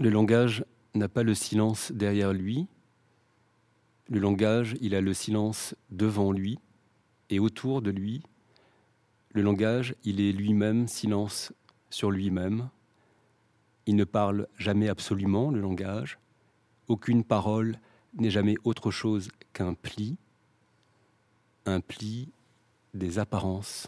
Le langage n'a pas le silence derrière lui. Le langage, il a le silence devant lui et autour de lui. Le langage, il est lui-même silence sur lui-même. Il ne parle jamais absolument, le langage. Aucune parole n'est jamais autre chose qu'un pli, un pli des apparences.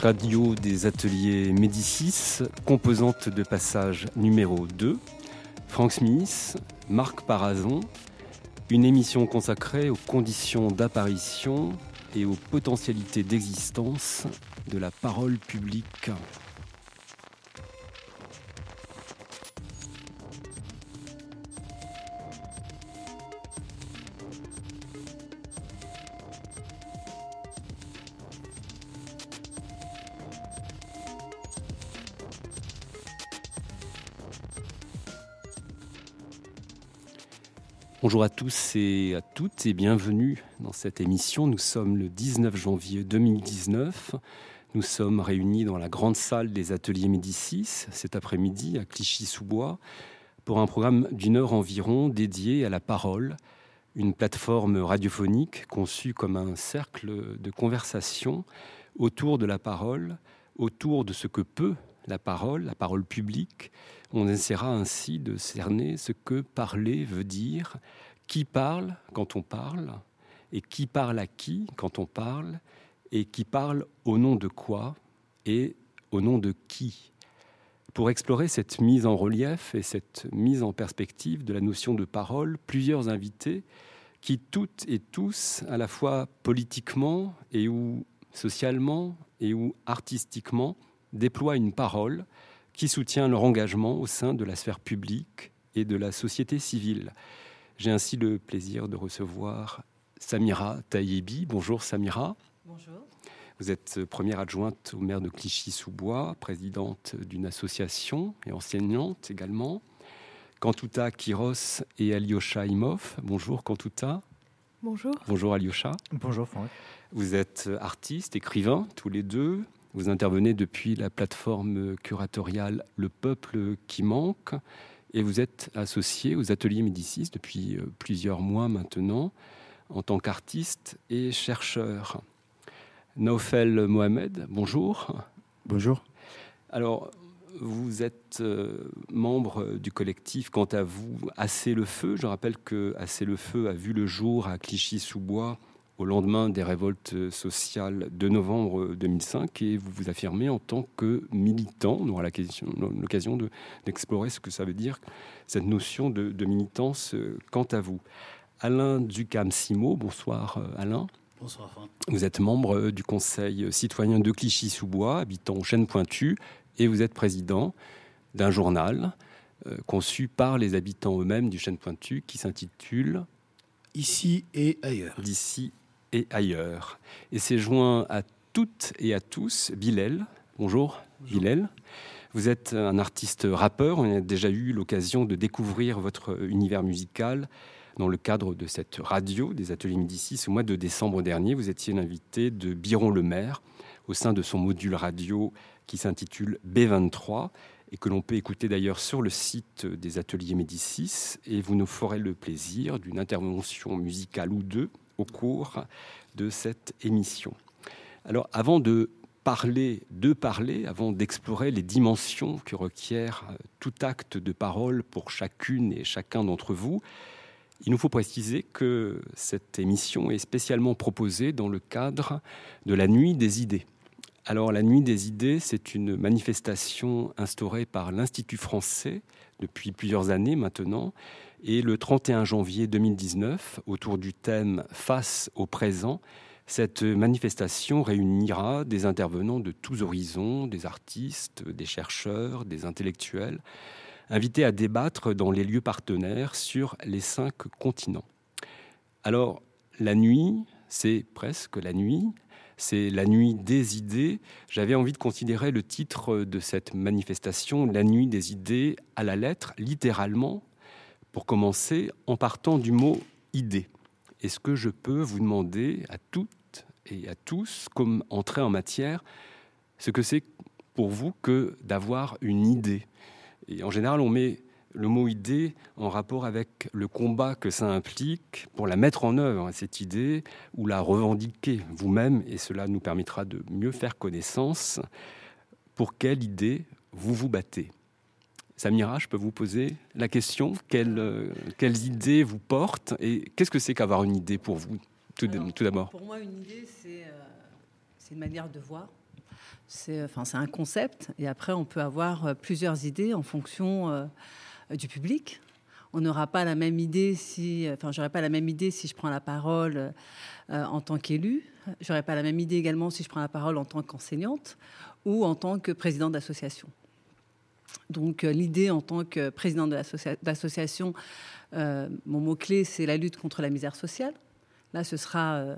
Radio des ateliers Médicis, composante de passage numéro 2, Frank Smith, Marc Parazon, une émission consacrée aux conditions d'apparition et aux potentialités d'existence de la parole publique. Bonjour à tous et à toutes et bienvenue dans cette émission. Nous sommes le 19 janvier 2019. Nous sommes réunis dans la grande salle des ateliers Médicis cet après-midi à Clichy-sous-Bois pour un programme d'une heure environ dédié à la parole, une plateforme radiophonique conçue comme un cercle de conversation autour de la parole, autour de ce que peut la parole, la parole publique. On essaiera ainsi de cerner ce que parler veut dire, qui parle quand on parle, et qui parle à qui quand on parle, et qui parle au nom de quoi et au nom de qui. Pour explorer cette mise en relief et cette mise en perspective de la notion de parole, plusieurs invités qui toutes et tous, à la fois politiquement et ou socialement et ou artistiquement, déploient une parole qui soutient leur engagement au sein de la sphère publique et de la société civile. J'ai ainsi le plaisir de recevoir Samira Taïebi. Bonjour Samira. Bonjour. Vous êtes première adjointe au maire de Clichy-sous-Bois, présidente d'une association et enseignante également. Kantuta Kiros et Alyosha Imov. Bonjour Kantuta. Bonjour. Bonjour Alyosha. Bonjour Franck. Vous êtes artiste, écrivain, tous les deux. Vous intervenez depuis la plateforme curatoriale Le Peuple qui manque et vous êtes associé aux ateliers Médicis depuis euh, plusieurs mois maintenant en tant qu'artiste et chercheur. Naufel Mohamed, bonjour. Bonjour. Alors, vous êtes euh, membre du collectif, quant à vous, Assez le Feu. Je rappelle que Assez le Feu a vu le jour à Clichy-sous-Bois au lendemain des révoltes sociales de novembre 2005 et vous vous affirmez en tant que militant. On aura l'occasion d'explorer ce que ça veut dire, cette notion de, militance euh, quant à vous. Alain Ducam-Simo, bonsoir euh, Alain. Bonsoir. Vous êtes membre euh, du Conseil citoyen de Clichy-sous-Bois, habitant au Chêne Pointu, et vous êtes président d'un journal conçu par les habitants eux-mêmes du Chêne Pointu qui s'intitule Ici et ailleurs. D'ici et ailleurs. Et c'est joint à toutes et à tous Bilal. Bonjour, Bilal. Vous êtes un artiste rappeur. On a déjà eu l'occasion de découvrir votre univers musical dans le cadre de cette radio des ateliers Médicis. Au mois de décembre dernier, vous étiez l'invité de Biron Le Maire au sein de son module radio qui s'intitule B23 et que l'on peut écouter d'ailleurs sur le site des ateliers Médicis. Et vous nous ferez le plaisir d'une intervention musicale ou deux au cours de cette émission. Alors avant de parler, de parler, avant d'explorer les dimensions que requiert euh, tout acte de parole pour chacune et chacun d'entre vous, il nous faut préciser que cette émission est spécialement proposée dans le cadre de la Nuit des idées. Alors la Nuit des idées, c'est une manifestation instaurée par l'Institut français depuis plusieurs années maintenant et le 31 janvier 2019, autour du thème Face au présent, cette manifestation réunira des intervenants de tous horizons, des artistes, des chercheurs, des intellectuels, invités à débattre dans les lieux partenaires sur les cinq continents. Alors, la nuit, c'est presque la nuit, c'est la nuit des idées. J'avais envie de considérer le titre de cette manifestation, La nuit des idées, à la lettre, littéralement, pour commencer, en partant du mot idée. Est-ce que je peux vous demander à toutes et à tous, comme entrer en matière, ce que c'est pour vous que d'avoir une idée? Et en général, on met le mot idée en rapport avec le combat que ça implique pour la mettre en œuvre, cette idée, ou la revendiquer vous-même, et cela nous permettra de mieux faire connaissance. Pour quelle idée vous vous battez? Samira, je peux vous poser la question quelles, quelles idées vous portent et qu'est-ce que c'est qu'avoir une idée pour vous tout, d'abord? Pour moi, une idée, c'est euh, une manière de voir. C'est enfin, un concept et après, on peut avoir euh, plusieurs idées en fonction. Euh, euh, du public. On n'aura pas la même idée si, enfin, j'aurais pas la même idée si je prends la parole euh, en tant qu'élu. J'aurais pas la même idée également si je prends la parole en tant qu'enseignante ou en tant que présidente d'association. Donc euh, l'idée en tant que présidente d'association, mon mot clé c'est la lutte contre la misère sociale. Là, ce sera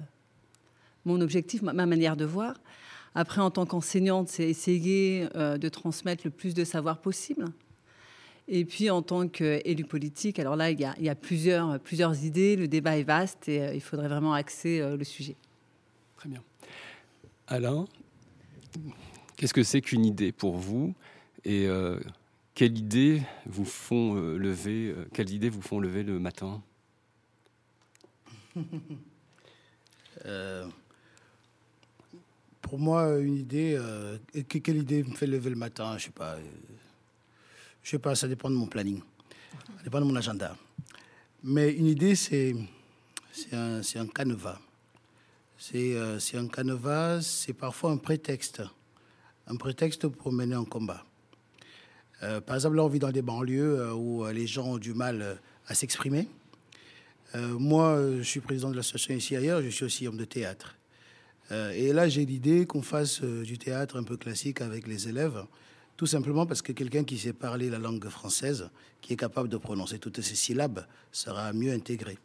mon objectif, ma, manière de voir. Après, en tant qu'enseignante, c'est essayer de transmettre le plus de savoir possible et puis en tant qu'élu politique, alors là, il y a, plusieurs, idées, le débat est vaste et euh, il faudrait vraiment axer euh, le sujet. Très bien. Alain, qu'est-ce que c'est qu'une idée pour vous? Et euh, quelles idées vous font lever quelles idées vous font lever le matin? Pour moi, une idée, quelle idée me fait lever le matin? Je sais pas. Je sais pas, ça dépend de mon planning. Ça dépend de mon agenda. Mais une idée, c'est un, un. Euh, c'est un canevas, c'est parfois un prétexte. Un prétexte pour mener un combat. Euh, par exemple, là, on vit dans des banlieues euh, où les gens ont du mal à s'exprimer. moi, je suis président de l'association ici ailleurs, je suis aussi homme de théâtre. et là, j'ai l'idée qu'on fasse du théâtre un peu classique avec les élèves tout simplement parce que quelqu'un qui sait parler la langue française, qui est capable de prononcer toutes ces syllabes, sera mieux intégré.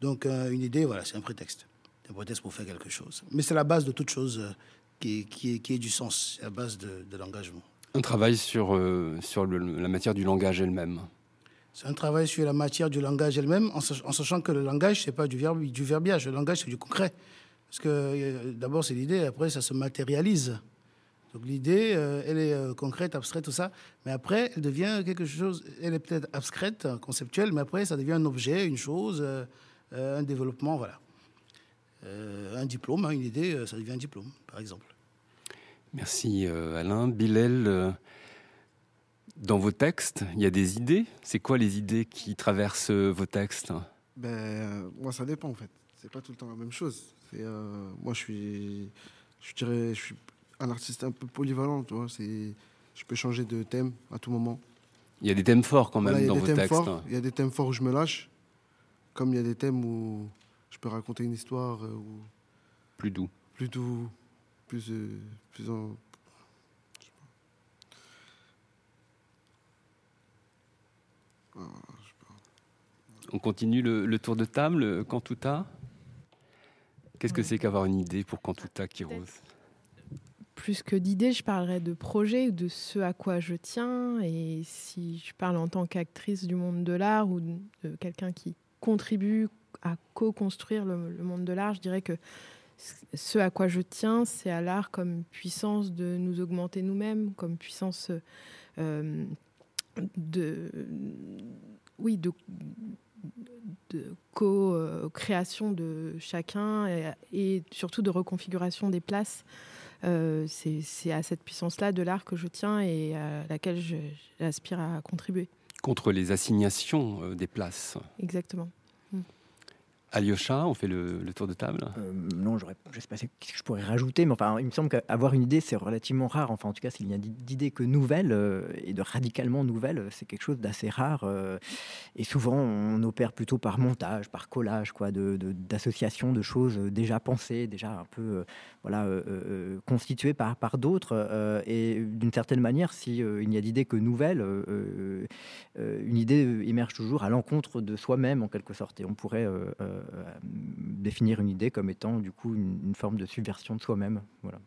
Donc euh, une idée, voilà, c'est un prétexte. un prétexte pour faire quelque chose. Mais c'est la base de toute chose euh, qui, qui, qui, est, du sens, c'est la base de, l'engagement. Un travail sur, euh, sur la matière du langage elle-même. C'est un travail sur la matière du langage elle-même, en, sachant que le langage, c'est pas du, verbe, du verbiage, le langage, c'est du concret. Parce que d'abord, c'est l'idée, après, ça se matérialise. Donc l'idée, euh, elle est euh, concrète, abstraite, tout ça, mais après, elle devient quelque chose, elle est peut-être abstraite, conceptuelle, mais après, ça devient un objet, une chose, euh, un développement, voilà. un diplôme, hein, une idée, ça devient un diplôme, par exemple. Merci Alain. Bilal, dans vos textes, il y a des idées. C'est quoi les idées qui traversent vos textes? Ben, Moi, ça dépend en fait. C'est pas tout le temps la même chose. moi, je suis, je dirais, je suis un artiste un peu polyvalent, tu vois. C'est, je peux changer de thème à tout moment. Il y a des thèmes forts quand même dans vos textes. il y a des thèmes forts où je me lâche, comme il y a des thèmes où je peux raconter une histoire. Euh, plus doux. Plus doux, plus, euh, plus en, On continue le, tour de table. Cantuta Qu'est-ce que c'est qu'avoir une idée pour Cantuta, Kiros plus que d'idées, je parlerai de projet ou de ce à quoi je tiens. Et si je parle en tant qu'actrice du monde de l'art ou de quelqu'un qui contribue à co-construire le, monde de l'art, je dirais que ce à quoi je tiens, c'est à l'art comme puissance de nous augmenter nous-mêmes, comme puissance euh, de, oui, de, de co-création de chacun et, surtout de reconfiguration des places euh, c'est à cette puissance-là de l'art que je tiens et à laquelle j'aspire à contribuer. Contre les assignations euh, des places. Exactement. Alyosha, on fait le, tour de table euh, Non, je ne sais pas ce que je pourrais rajouter, mais enfin, il me semble qu'avoir une idée, c'est relativement rare. Enfin, en tout cas, s'il y a d'idées que nouvelles euh, et de radicalement nouvelles, c'est quelque chose d'assez rare. Euh, et souvent, on opère plutôt par montage, par collage, quoi, d'association de, de, choses déjà pensées, déjà un peu voilà, constituées par, par d'autres. et d'une certaine manière, s'il il n'y a d'idées que nouvelles, une idée émerge toujours à l'encontre de soi-même, en quelque sorte. Et on pourrait définir une idée comme étant du coup une, forme de subversion de soi-même. Voilà.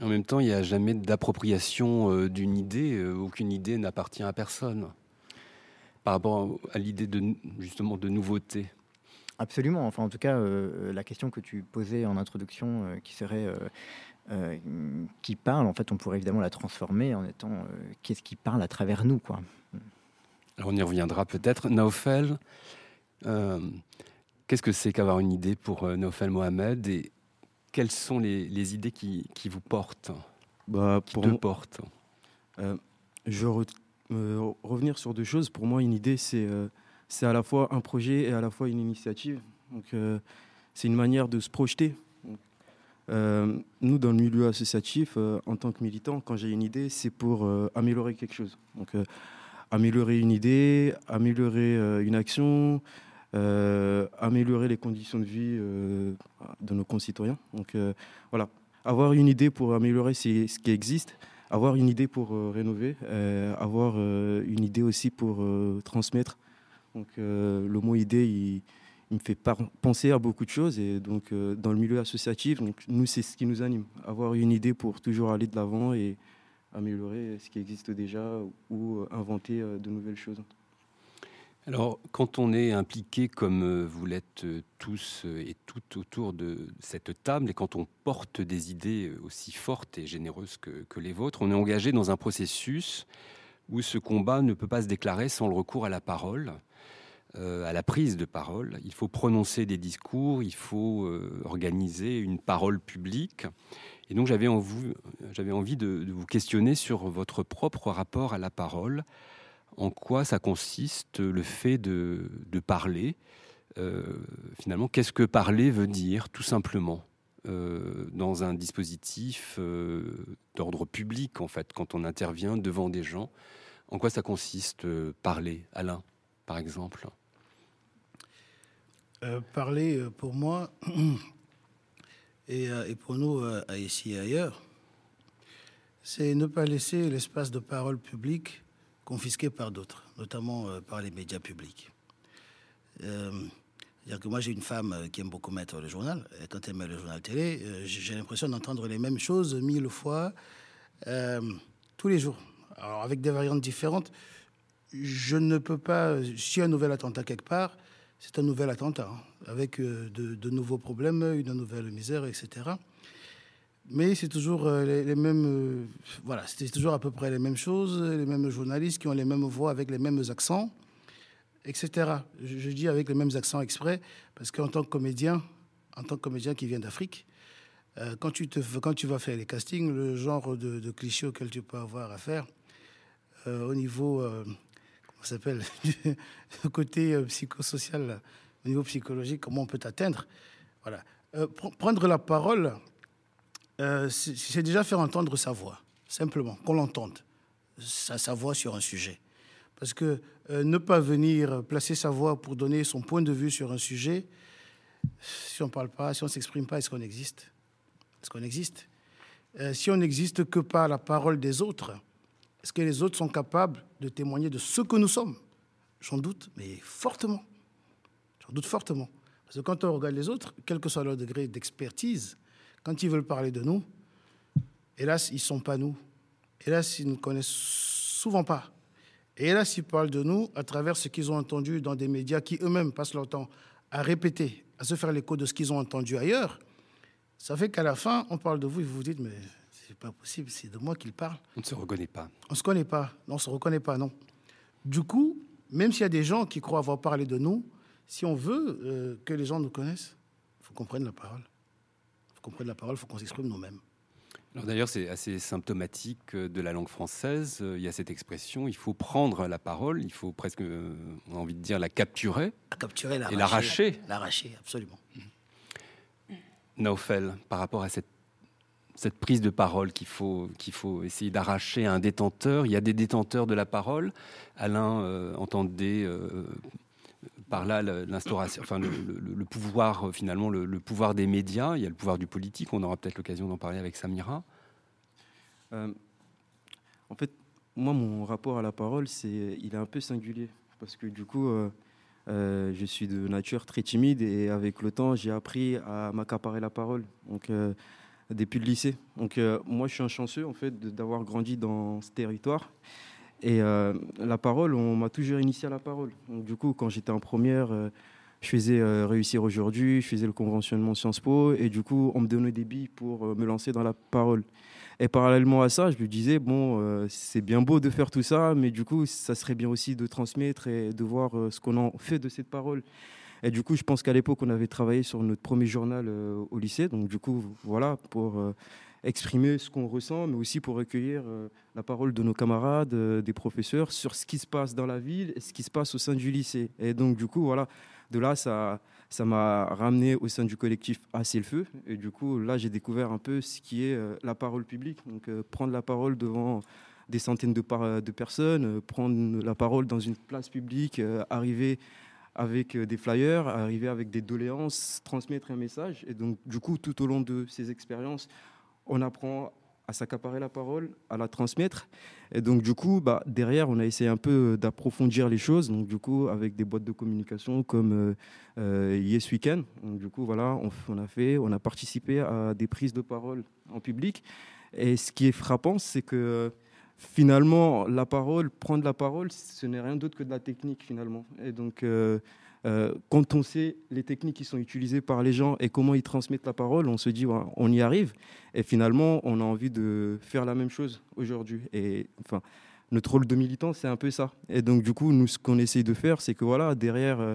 En même temps, il n'y a jamais d'appropriation d'une idée. aucune idée n'appartient à personne par rapport à l'idée de justement de nouveauté. Absolument. Enfin, en tout cas, la question que tu posais en introduction, qui serait euh, qui parle, en fait, on pourrait évidemment la transformer en étant euh, qu'est-ce qui parle à travers nous, quoi. Alors on y reviendra peut-être. Naufel, euh, qu'est-ce que c'est qu'avoir une idée pour Naufel Mohamed et quelles sont les, idées qui, vous portent bah, qui te portent? Je veux revenir sur deux choses. Pour moi, une idée, c'est c'est à la fois un projet et à la fois une initiative. Donc, c'est une manière de se projeter. Euh, nous, dans le milieu associatif, euh, en tant que militants, quand j'ai une idée, c'est pour euh, améliorer quelque chose. Donc, améliorer une idée, améliorer une action, améliorer les conditions de vie de nos concitoyens. Donc, voilà, avoir une idée pour améliorer ce qui existe, avoir une idée pour rénover, avoir une idée aussi pour transmettre. Donc, le mot idée, il il me fait penser à beaucoup de choses. Et donc, euh, dans le milieu associatif, donc, nous, c'est ce qui nous anime. Avoir une idée pour toujours aller de l'avant et améliorer ce qui existe déjà ou euh, inventer euh, de nouvelles choses. Alors, quand on est impliqué comme vous l'êtes tous et toutes autour de cette table, et quand on porte des idées aussi fortes et généreuses que, les vôtres, on est engagé dans un processus où ce combat ne peut pas se déclarer sans le recours à la parole. Euh, à la prise de parole. Il faut prononcer des discours, il faut euh, organiser une parole publique. Et donc j'avais envie de, vous questionner sur votre propre rapport à la parole. En quoi ça consiste le fait de, parler euh, Finalement, qu'est-ce que parler veut dire, tout simplement dans un dispositif d'ordre public, en fait, quand on intervient devant des gens? En quoi ça consiste, parler, Alain, par exemple euh, parler euh, pour moi euh, et, pour nous ici et ailleurs, c'est ne pas laisser l'espace de parole public confisqué par d'autres, notamment par les médias publics. dire que moi j'ai une femme qui aime beaucoup mettre le journal, et quand elle met le journal télé, j'ai l'impression d'entendre les mêmes choses mille fois tous les jours. Alors avec des variantes différentes, je ne peux pas, si un nouvel attentat quelque part, c'est un nouvel attentat, hein, avec euh, de, nouveaux problèmes, une nouvelle misère, etc. Mais c'est toujours euh, les, mêmes, euh, voilà, c'est toujours à peu près les mêmes choses, les mêmes journalistes qui ont les mêmes voix avec les mêmes accents, etc. Je, dis avec les mêmes accents exprès parce qu'en tant que comédien, en tant que comédien qui vient d'Afrique, quand tu quand tu vas faire les castings, le genre de, de clichés auquel tu peux avoir à faire au niveau s'appelle, du côté euh, psychosocial, au niveau psychologique, comment on peut atteindre. Voilà. Euh, prendre la parole, euh, c'est déjà faire entendre sa voix, simplement, qu'on l'entende, sa, sa, voix sur un sujet. Parce que ne pas venir placer sa voix pour donner son point de vue sur un sujet, si on ne parle pas, si on ne s'exprime pas, est-ce qu'on existe? Est-ce qu'on existe? Si on n'existe que par la parole des autres, est-ce que les autres sont capables de témoigner de ce que nous sommes? J'en doute, mais fortement. J'en doute fortement. Parce que quand on regarde les autres, quel que soit leur degré d'expertise, quand ils veulent parler de nous, hélas, ils ne sont pas nous. Hélas, ils ne connaissent souvent pas. Et hélas, ils parlent de nous à travers ce qu'ils ont entendu dans des médias qui eux-mêmes passent leur temps à répéter, à se faire l'écho de ce qu'ils ont entendu ailleurs. Ça fait qu'à la fin, on parle de vous et vous vous dites, mais c'est pas possible, c'est de moi qu'il parle. On ne se reconnaît pas. On ne se connaît pas, non, on ne se reconnaît pas, non. Du coup, même s'il y a des gens qui croient avoir parlé de nous, si on veut euh, que les gens nous connaissent, il faut qu'on prenne la parole. Qu'on prenne la parole, il faut qu'on s'exprime nous-mêmes. D'ailleurs, c'est assez symptomatique de la langue française. Il y a cette expression, il faut prendre la parole, il faut presque, euh, on a envie de dire, la capturer. La capturer, Et l'arracher. L'arracher, absolument. Naufel, par rapport à cette cette prise de parole qu'il faut, qu'il faut essayer d'arracher à un détenteur. Il y a des détenteurs de la parole. Alain euh, entendait euh, par là l'instauration, enfin le, pouvoir finalement, le, pouvoir des médias. Il y a le pouvoir du politique. On aura peut-être l'occasion d'en parler avec Samira. Euh, en fait, moi, mon rapport à la parole, c'est, il est un peu singulier parce que du coup, Euh, je suis de nature très timide et avec le temps, j'ai appris à m'accaparer la parole. Donc, euh, depuis le lycée. Donc, euh, moi, je suis un chanceux en fait d'avoir grandi dans ce territoire. Et la parole, on m'a toujours initié à la parole. Du coup, quand j'étais en première, je faisais réussir aujourd'hui, je faisais le conventionnement Sciences Po, et du coup, on me donnait des billes pour me lancer dans la parole. Et parallèlement à ça, je me disais, bon, euh, c'est bien beau de faire tout ça, mais du coup, ça serait bien aussi de transmettre et de voir euh, ce qu'on en fait de cette parole. Et du coup, je pense qu'à l'époque, on avait travaillé sur notre premier journal euh, au lycée. Donc, du coup, voilà, pour exprimer ce qu'on ressent, mais aussi pour recueillir la parole de nos camarades, des professeurs, sur ce qui se passe dans la ville et ce qui se passe au sein du lycée. Et donc, du coup, voilà, de là, ça ça m'a ramené au sein du collectif Assez le Feu. Et du coup, là, j'ai découvert un peu ce qui est euh, la parole publique. Donc, euh, prendre la parole devant des centaines de, personnes, euh, prendre la parole dans une place publique, arriver avec des flyers, arriver avec des doléances, transmettre un message. Et donc, du coup, tout au long de ces expériences, on apprend à s'accaparer la parole, à la transmettre. Et donc, du coup, bah, derrière, on a essayé un peu d'approfondir les choses. Donc, du coup, avec des boîtes de communication comme euh, euh, Yes Weekend. Donc, du coup, voilà, on, a fait, on a participé à des prises de parole en public. Et ce qui est frappant, c'est que finalement, la parole, prendre la parole, ce n'est rien d'autre que de la technique, finalement. Et donc, euh, euh, quand on sait les techniques qui sont utilisées par les gens et comment ils transmettent la parole, on se dit on y arrive. Et finalement, on a envie de faire la même chose aujourd'hui. Et enfin, notre rôle de militant, c'est un peu ça. Et donc, du coup, nous, ce qu'on essaye de faire, c'est que voilà, derrière. Euh,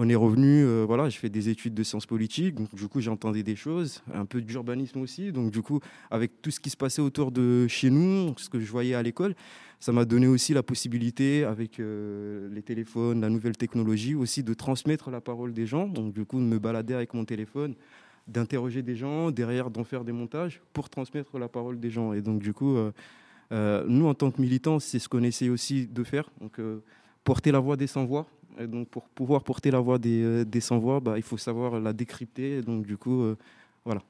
on est revenu, euh, voilà, j'ai fait des études de sciences politiques, donc du coup j'entendais des choses, un peu d'urbanisme aussi, donc du coup avec tout ce qui se passait autour de chez nous, ce que je voyais à l'école, ça m'a donné aussi la possibilité, avec euh, les téléphones, la nouvelle technologie, aussi de transmettre la parole des gens. Donc, du coup, de me balader avec mon téléphone, d'interroger des gens, derrière d'en faire des montages pour transmettre la parole des gens. Et donc, du coup, euh, nous, en tant que militants, c'est ce qu'on essaie aussi de faire. Donc, porter la voix des sans-voix. Et donc, pour pouvoir porter la voix des, des sans-voix, bah, il faut savoir la décrypter. donc, du coup, voilà.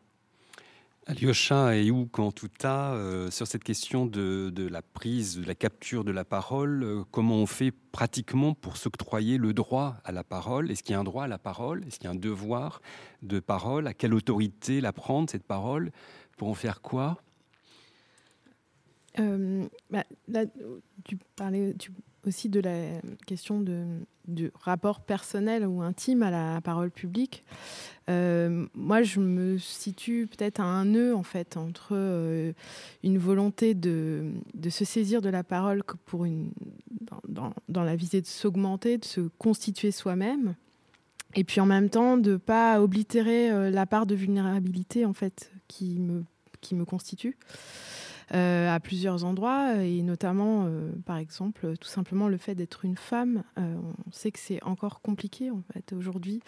Alyosha et Ou Kantuta, euh, sur cette question de, la prise, de la capture de la parole, euh, comment on fait pratiquement pour s'octroyer le droit à la parole? Est-ce qu'il y a un droit à la parole? Est-ce qu'il y a un devoir de parole? À quelle autorité la prendre, cette parole? Pour en faire quoi? Euh, bah, tu parlais aussi de la question de, du rapport personnel ou intime à la parole publique. Euh, moi, je me situe peut-être à un nœud en fait entre euh, une volonté de, de, se saisir de la parole pour une, dans, dans, la visée de s'augmenter, de se constituer soi-même, et puis en même temps de pas oblitérer euh, la part de vulnérabilité en fait qui me, qui me constitue. Euh, à plusieurs endroits, et notamment, euh, par exemple, tout simplement le fait d'être une femme. Euh, on sait que c'est encore compliqué, en fait, aujourd'hui,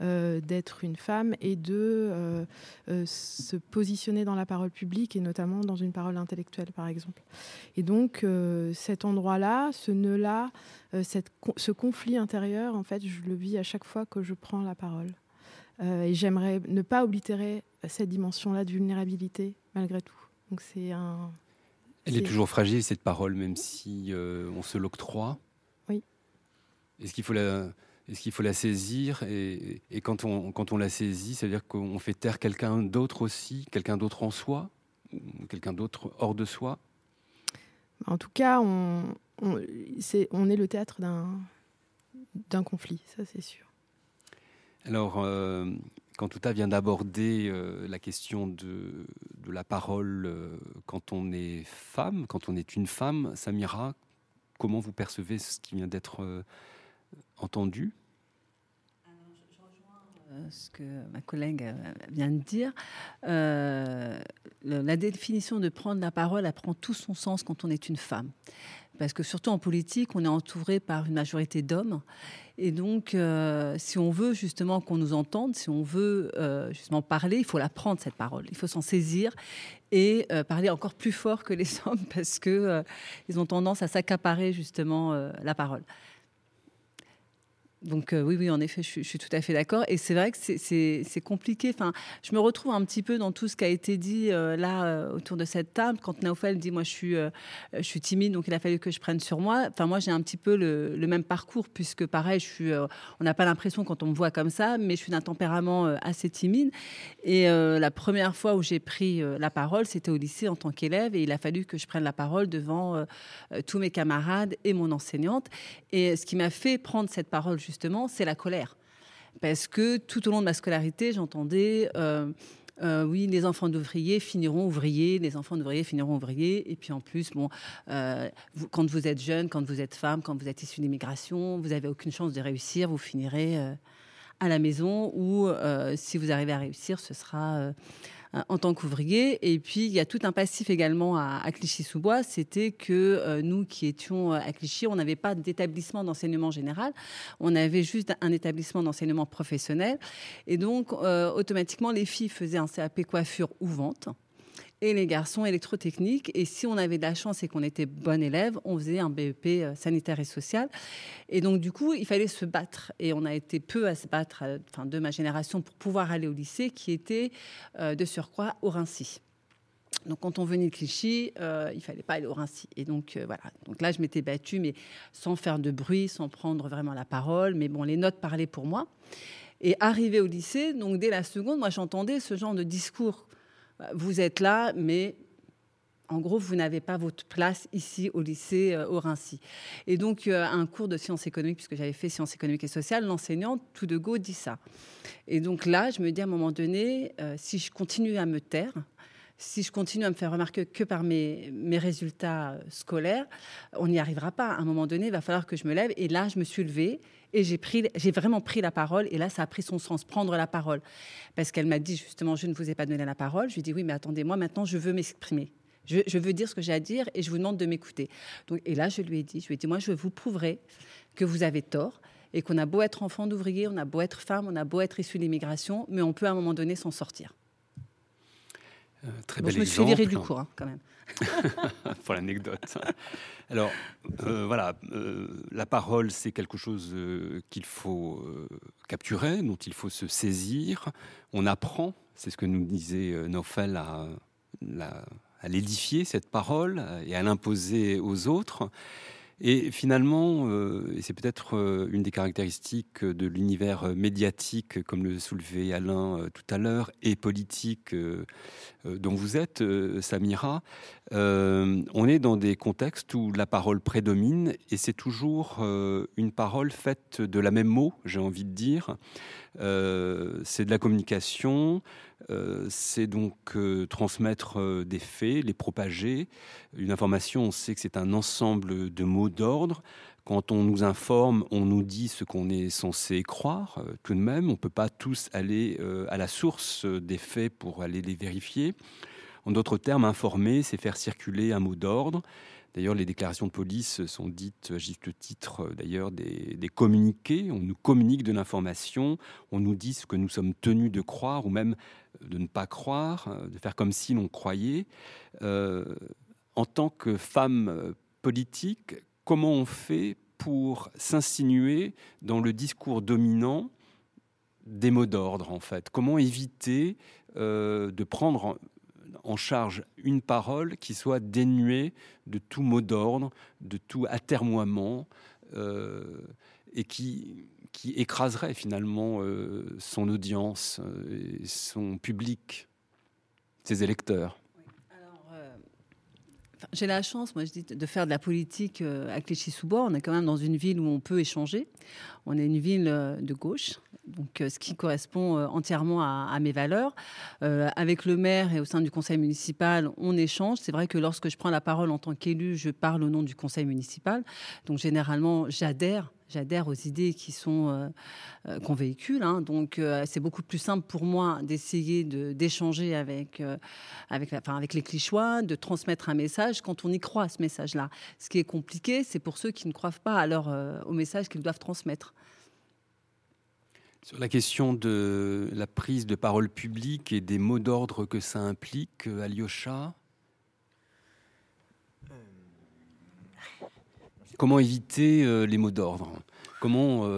d'être une femme et de se positionner dans la parole publique, et notamment dans une parole intellectuelle, par exemple. Et donc, cet endroit-là, ce nœud-là, ce conflit intérieur, en fait, je le vis à chaque fois que je prends la parole. et j'aimerais ne pas oblitérer cette dimension-là de vulnérabilité, malgré tout. Donc c'est un. Elle est, toujours fragile cette parole, même si euh, on se l'octroie. Oui. Est-ce qu'il faut la, est-ce qu'il faut la saisir et, et, quand on quand on la saisit, ça veut dire qu'on fait taire quelqu'un d'autre aussi, quelqu'un d'autre en soi, quelqu'un d'autre hors de soi? En tout cas, on, on, est, on est le théâtre d'un d'un conflit, ça c'est sûr. Alors, euh, quand Touta vient d'aborder euh, la question de, la parole euh, quand on est femme, quand on est une femme, Samira, comment vous percevez ce qui vient d'être euh, entendu? Ce que ma collègue vient de dire. la définition de prendre la parole, elle prend tout son sens quand on est une femme parce que surtout en politique, on est entouré par une majorité d'hommes. Et donc, euh, si on veut justement qu'on nous entende, si on veut euh, justement parler, il faut la prendre, cette parole. Il faut s'en saisir et euh, parler encore plus fort que les hommes parce qu'ils ont tendance à s'accaparer justement la parole. Donc euh, oui, oui, en effet, je suis, tout à fait d'accord. Et c'est vrai que c'est compliqué. Enfin, je me retrouve un petit peu dans tout ce qui a été dit euh, là euh, autour de cette table. Quand Naufel dit moi je suis, je suis timide, donc il a fallu que je prenne sur moi. Enfin moi j'ai un petit peu le, même parcours puisque pareil, je suis, on n'a pas l'impression quand on me voit comme ça, mais je suis d'un tempérament assez timide. Et la première fois où j'ai pris la parole, c'était au lycée en tant qu'élève, et il a fallu que je prenne la parole devant tous mes camarades et mon enseignante. Et ce qui m'a fait prendre cette parole justement, c'est la colère. Parce que tout au long de ma scolarité, j'entendais euh, euh, oui, les enfants d'ouvriers finiront ouvriers, les enfants d'ouvriers finiront ouvriers. Et puis en plus, bon, euh, quand vous êtes jeune, quand vous êtes femme, quand vous êtes issu d'immigration, vous n'avez aucune chance de réussir, vous finirez à la maison ou si vous arrivez à réussir, ce sera en tant qu'ouvrier. Et puis, il y a tout un passif également à, Clichy-sous-Bois. C'était que euh, nous qui étions euh, à Clichy, on n'avait pas d'établissement d'enseignement général. On avait juste un établissement d'enseignement professionnel. Et donc, automatiquement, les filles faisaient un CAP coiffure ou vente et les garçons électrotechniques. Et si on avait de la chance et qu'on était bon élève, on faisait un BEP euh, sanitaire et social. Et donc, du coup, il fallait se battre. Et on a été peu à se battre, euh, enfin, de ma génération, pour pouvoir aller au lycée, qui était euh, de surcroît au Rincy. Donc, quand on venait de Clichy, il fallait pas aller au Rincy. Et donc, voilà. Donc là, je m'étais battue, mais sans faire de bruit, sans prendre vraiment la parole. Mais bon, les notes parlaient pour moi. Et arrivé au lycée, donc dès la seconde, moi, j'entendais ce genre de discours vous êtes là, mais en gros, vous n'avez pas votre place ici au lycée euh, au Rincy. Et donc, euh, un cours de sciences économiques, puisque j'avais fait sciences économiques et sociales, l'enseignant, tout de go, dit ça. Et donc là, je me dis à un moment donné, euh, si je continue à me taire, si je continue à me faire remarquer que par mes, mes résultats scolaires, on n'y arrivera pas. À un moment donné, il va falloir que je me lève. Et là, je me suis levée et j'ai vraiment pris la parole. Et là, ça a pris son sens, prendre la parole, parce qu'elle m'a dit justement, je ne vous ai pas donné la parole. Je lui ai dit oui, mais attendez, moi maintenant, je veux m'exprimer. Je, veux dire ce que j'ai à dire et je vous demande de m'écouter. Et là, je lui ai dit, je lui ai dit, moi, je vous prouverai que vous avez tort et qu'on a beau être enfant d'ouvrier, on a beau être femme, on a beau être issu de l'immigration, mais on peut à un moment donné s'en sortir. Euh, très bel je me suis virée du cours, hein, quand même. pour l'anecdote. Alors, euh, voilà, euh, la parole, c'est quelque chose qu'il faut capturer, dont il faut se saisir. On apprend, c'est ce que nous disait Nofel, à, à l'édifier, cette parole, et à l'imposer aux autres. Et finalement, euh, et c'est peut-être euh, une des caractéristiques de l'univers médiatique, comme le soulevait Alain euh, tout à l'heure, et politique dont vous êtes, Samira, on est dans des contextes où la parole prédomine et c'est toujours une parole faite de la même mot, j'ai envie de dire. c'est de la communication, euh, c'est donc euh, transmettre euh, des faits, les propager. Une information, on sait que c'est un ensemble de mots d'ordre. Quand on nous informe, on nous dit ce qu'on est censé croire. tout de même, on ne peut pas tous aller à la source des faits pour aller les vérifier. En d'autres termes, informer, c'est faire circuler un mot d'ordre. D'ailleurs, les déclarations de police sont dites, à juste titre, d'ailleurs, des, des, communiqués. On nous communique de l'information, on nous dit ce que nous sommes tenus de croire ou même de ne pas croire, euh, de faire comme si l'on croyait. Euh, en tant que femme euh, politique, comment on fait pour s'insinuer dans le discours dominant des mots d'ordre, en fait Comment éviter de prendre en charge une parole qui soit dénuée de tout mot d'ordre, de tout atermoiement, et qui, qui écraserait finalement euh, son audience, euh, son public, ses électeurs? Euh, j'ai la chance, moi je dis, de faire de la politique à Clichy-sous-Bois. On est quand même dans une ville où on peut échanger. On est une ville de gauche, donc ce qui correspond entièrement à, mes valeurs. avec le maire et au sein du conseil municipal, on échange. C'est vrai que lorsque je prends la parole en tant qu'élu, je parle au nom du conseil municipal. Donc généralement, j'adhère j'adhère aux idées qui sont euh, euh, qu'on véhicule. Hein. donc euh, c'est beaucoup plus simple pour moi d'essayer d'échanger avec avec, enfin, avec les clichois, de transmettre un message quand on y croit à ce message-là. Ce qui est compliqué, c'est pour ceux qui ne croient pas alors au message qu'ils doivent transmettre. Sur la question de la prise de parole publique et des mots d'ordre que ça implique, Alyosha? Comment éviter les mots d'ordre? Comment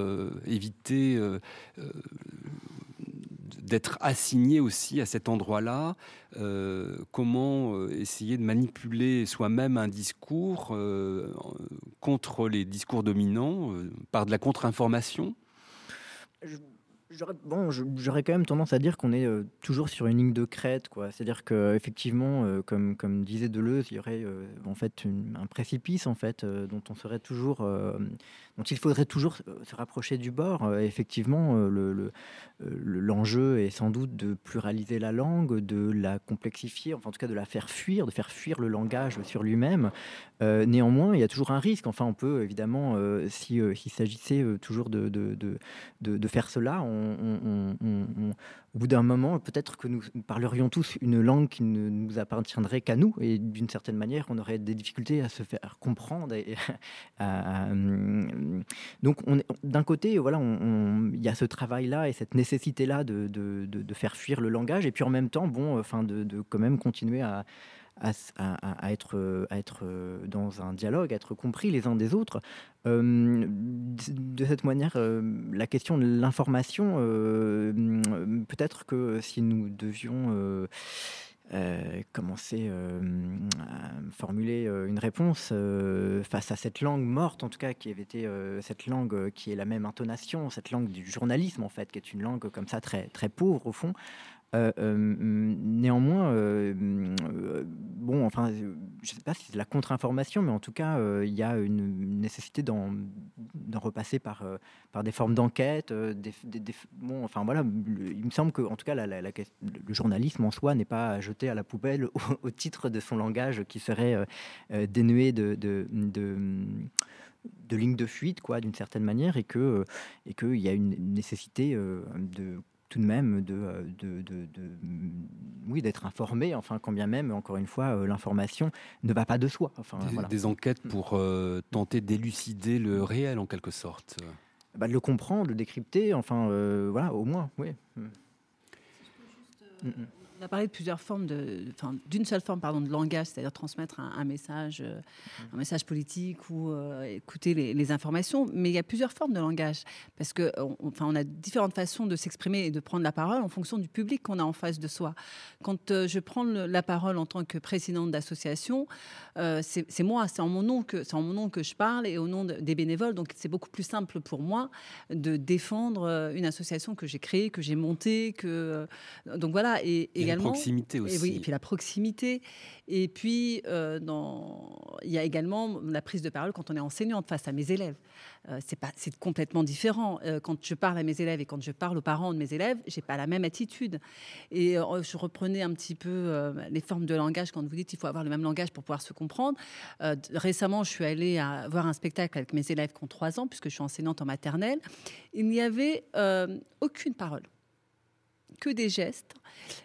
éviter d'être assigné aussi à cet endroit-là, comment essayer de manipuler soi-même un discours contre les discours dominants par de la contre-information? J'aurais quand même tendance à dire qu'on est euh, toujours sur une ligne de crête, quoi. C'est-à-dire que effectivement, euh, comme, comme disait Deleuze, il y aurait euh, en fait un précipice en fait dont on serait toujours, dont il faudrait toujours se rapprocher du bord. effectivement, le, l'enjeu est sans doute de pluraliser la langue, de la complexifier, enfin en tout cas de la faire fuir, de faire fuir le langage sur lui-même. néanmoins, il y a toujours un risque. Enfin, on peut évidemment, si s'il s'agissait toujours de faire cela, on au bout d'un moment, peut-être que nous parlerions tous une langue qui ne nous appartiendrait qu'à nous, et d'une certaine manière, on aurait des difficultés à se faire comprendre. Et, donc, d'un côté, voilà, il y a ce travail-là et cette nécessité-là de, faire fuir le langage, et puis en même temps, bon, enfin, de, quand même continuer à être, être dans un dialogue, à être compris les uns des autres. Euh, de cette manière, euh, la question de l'information, euh, peut-être que si nous devions commencer à formuler une réponse face à cette langue morte, en tout cas qui avait été cette langue qui est la même intonation, cette langue du journalisme en fait, qui est une langue comme ça très très pauvre au fond. Euh, euh, néanmoins, euh, bon, enfin, je ne sais pas si c'est de la contre-information, mais en tout cas, il y a une nécessité d'en repasser par, par des formes d'enquête. bon, enfin voilà, il me semble que, en tout cas, le journalisme en soi n'est pas jeté à la poubelle au, titre de son langage qui serait dénué de, de, de de de fuite, quoi, d'une certaine manière, et que et qu'il y a une nécessité de tout de même de, euh, de, de, oui, d'être informé, enfin, quand bien même, encore une fois, euh, l'information ne va pas de soi. Enfin, des, enquêtes mm. pour euh, tenter d'élucider le réel, en quelque sorte. Bah, de le comprendre, de le décrypter, enfin, voilà, au moins, oui. Mm. Mm, on a parlé de plusieurs formes, de, enfin, d'une seule forme pardon, de langage, c'est-à-dire transmettre un, message, euh, un message politique ou euh, écouter les, informations. Mais il y a plusieurs formes de langage parce que, on, enfin, on a différentes façons de s'exprimer et de prendre la parole en fonction du public qu'on a en face de soi. Quand euh, je prends la parole en tant que présidente d'association, c'est, moi, c'est en mon nom que c'est en mon nom que je parle et au nom des bénévoles. Donc c'est beaucoup plus simple pour moi de défendre une association que j'ai créée, que j'ai montée, que donc voilà et la proximité aussi. Et oui, et puis la proximité. Et puis, euh, dans... il y a également la prise de parole quand on est enseignante face à mes élèves. Euh, c'est pas, c'est complètement différent. Euh, quand je parle à mes élèves et quand je parle aux parents de mes élèves, j'ai pas la même attitude. Et je reprenais un petit peu les formes de langage quand vous dites qu'il faut avoir le même langage pour pouvoir se comprendre. récemment, je suis allée à voir un spectacle avec mes élèves qui ont 3 ans, puisque je suis enseignante en maternelle. Il n'y avait aucune parole que des gestes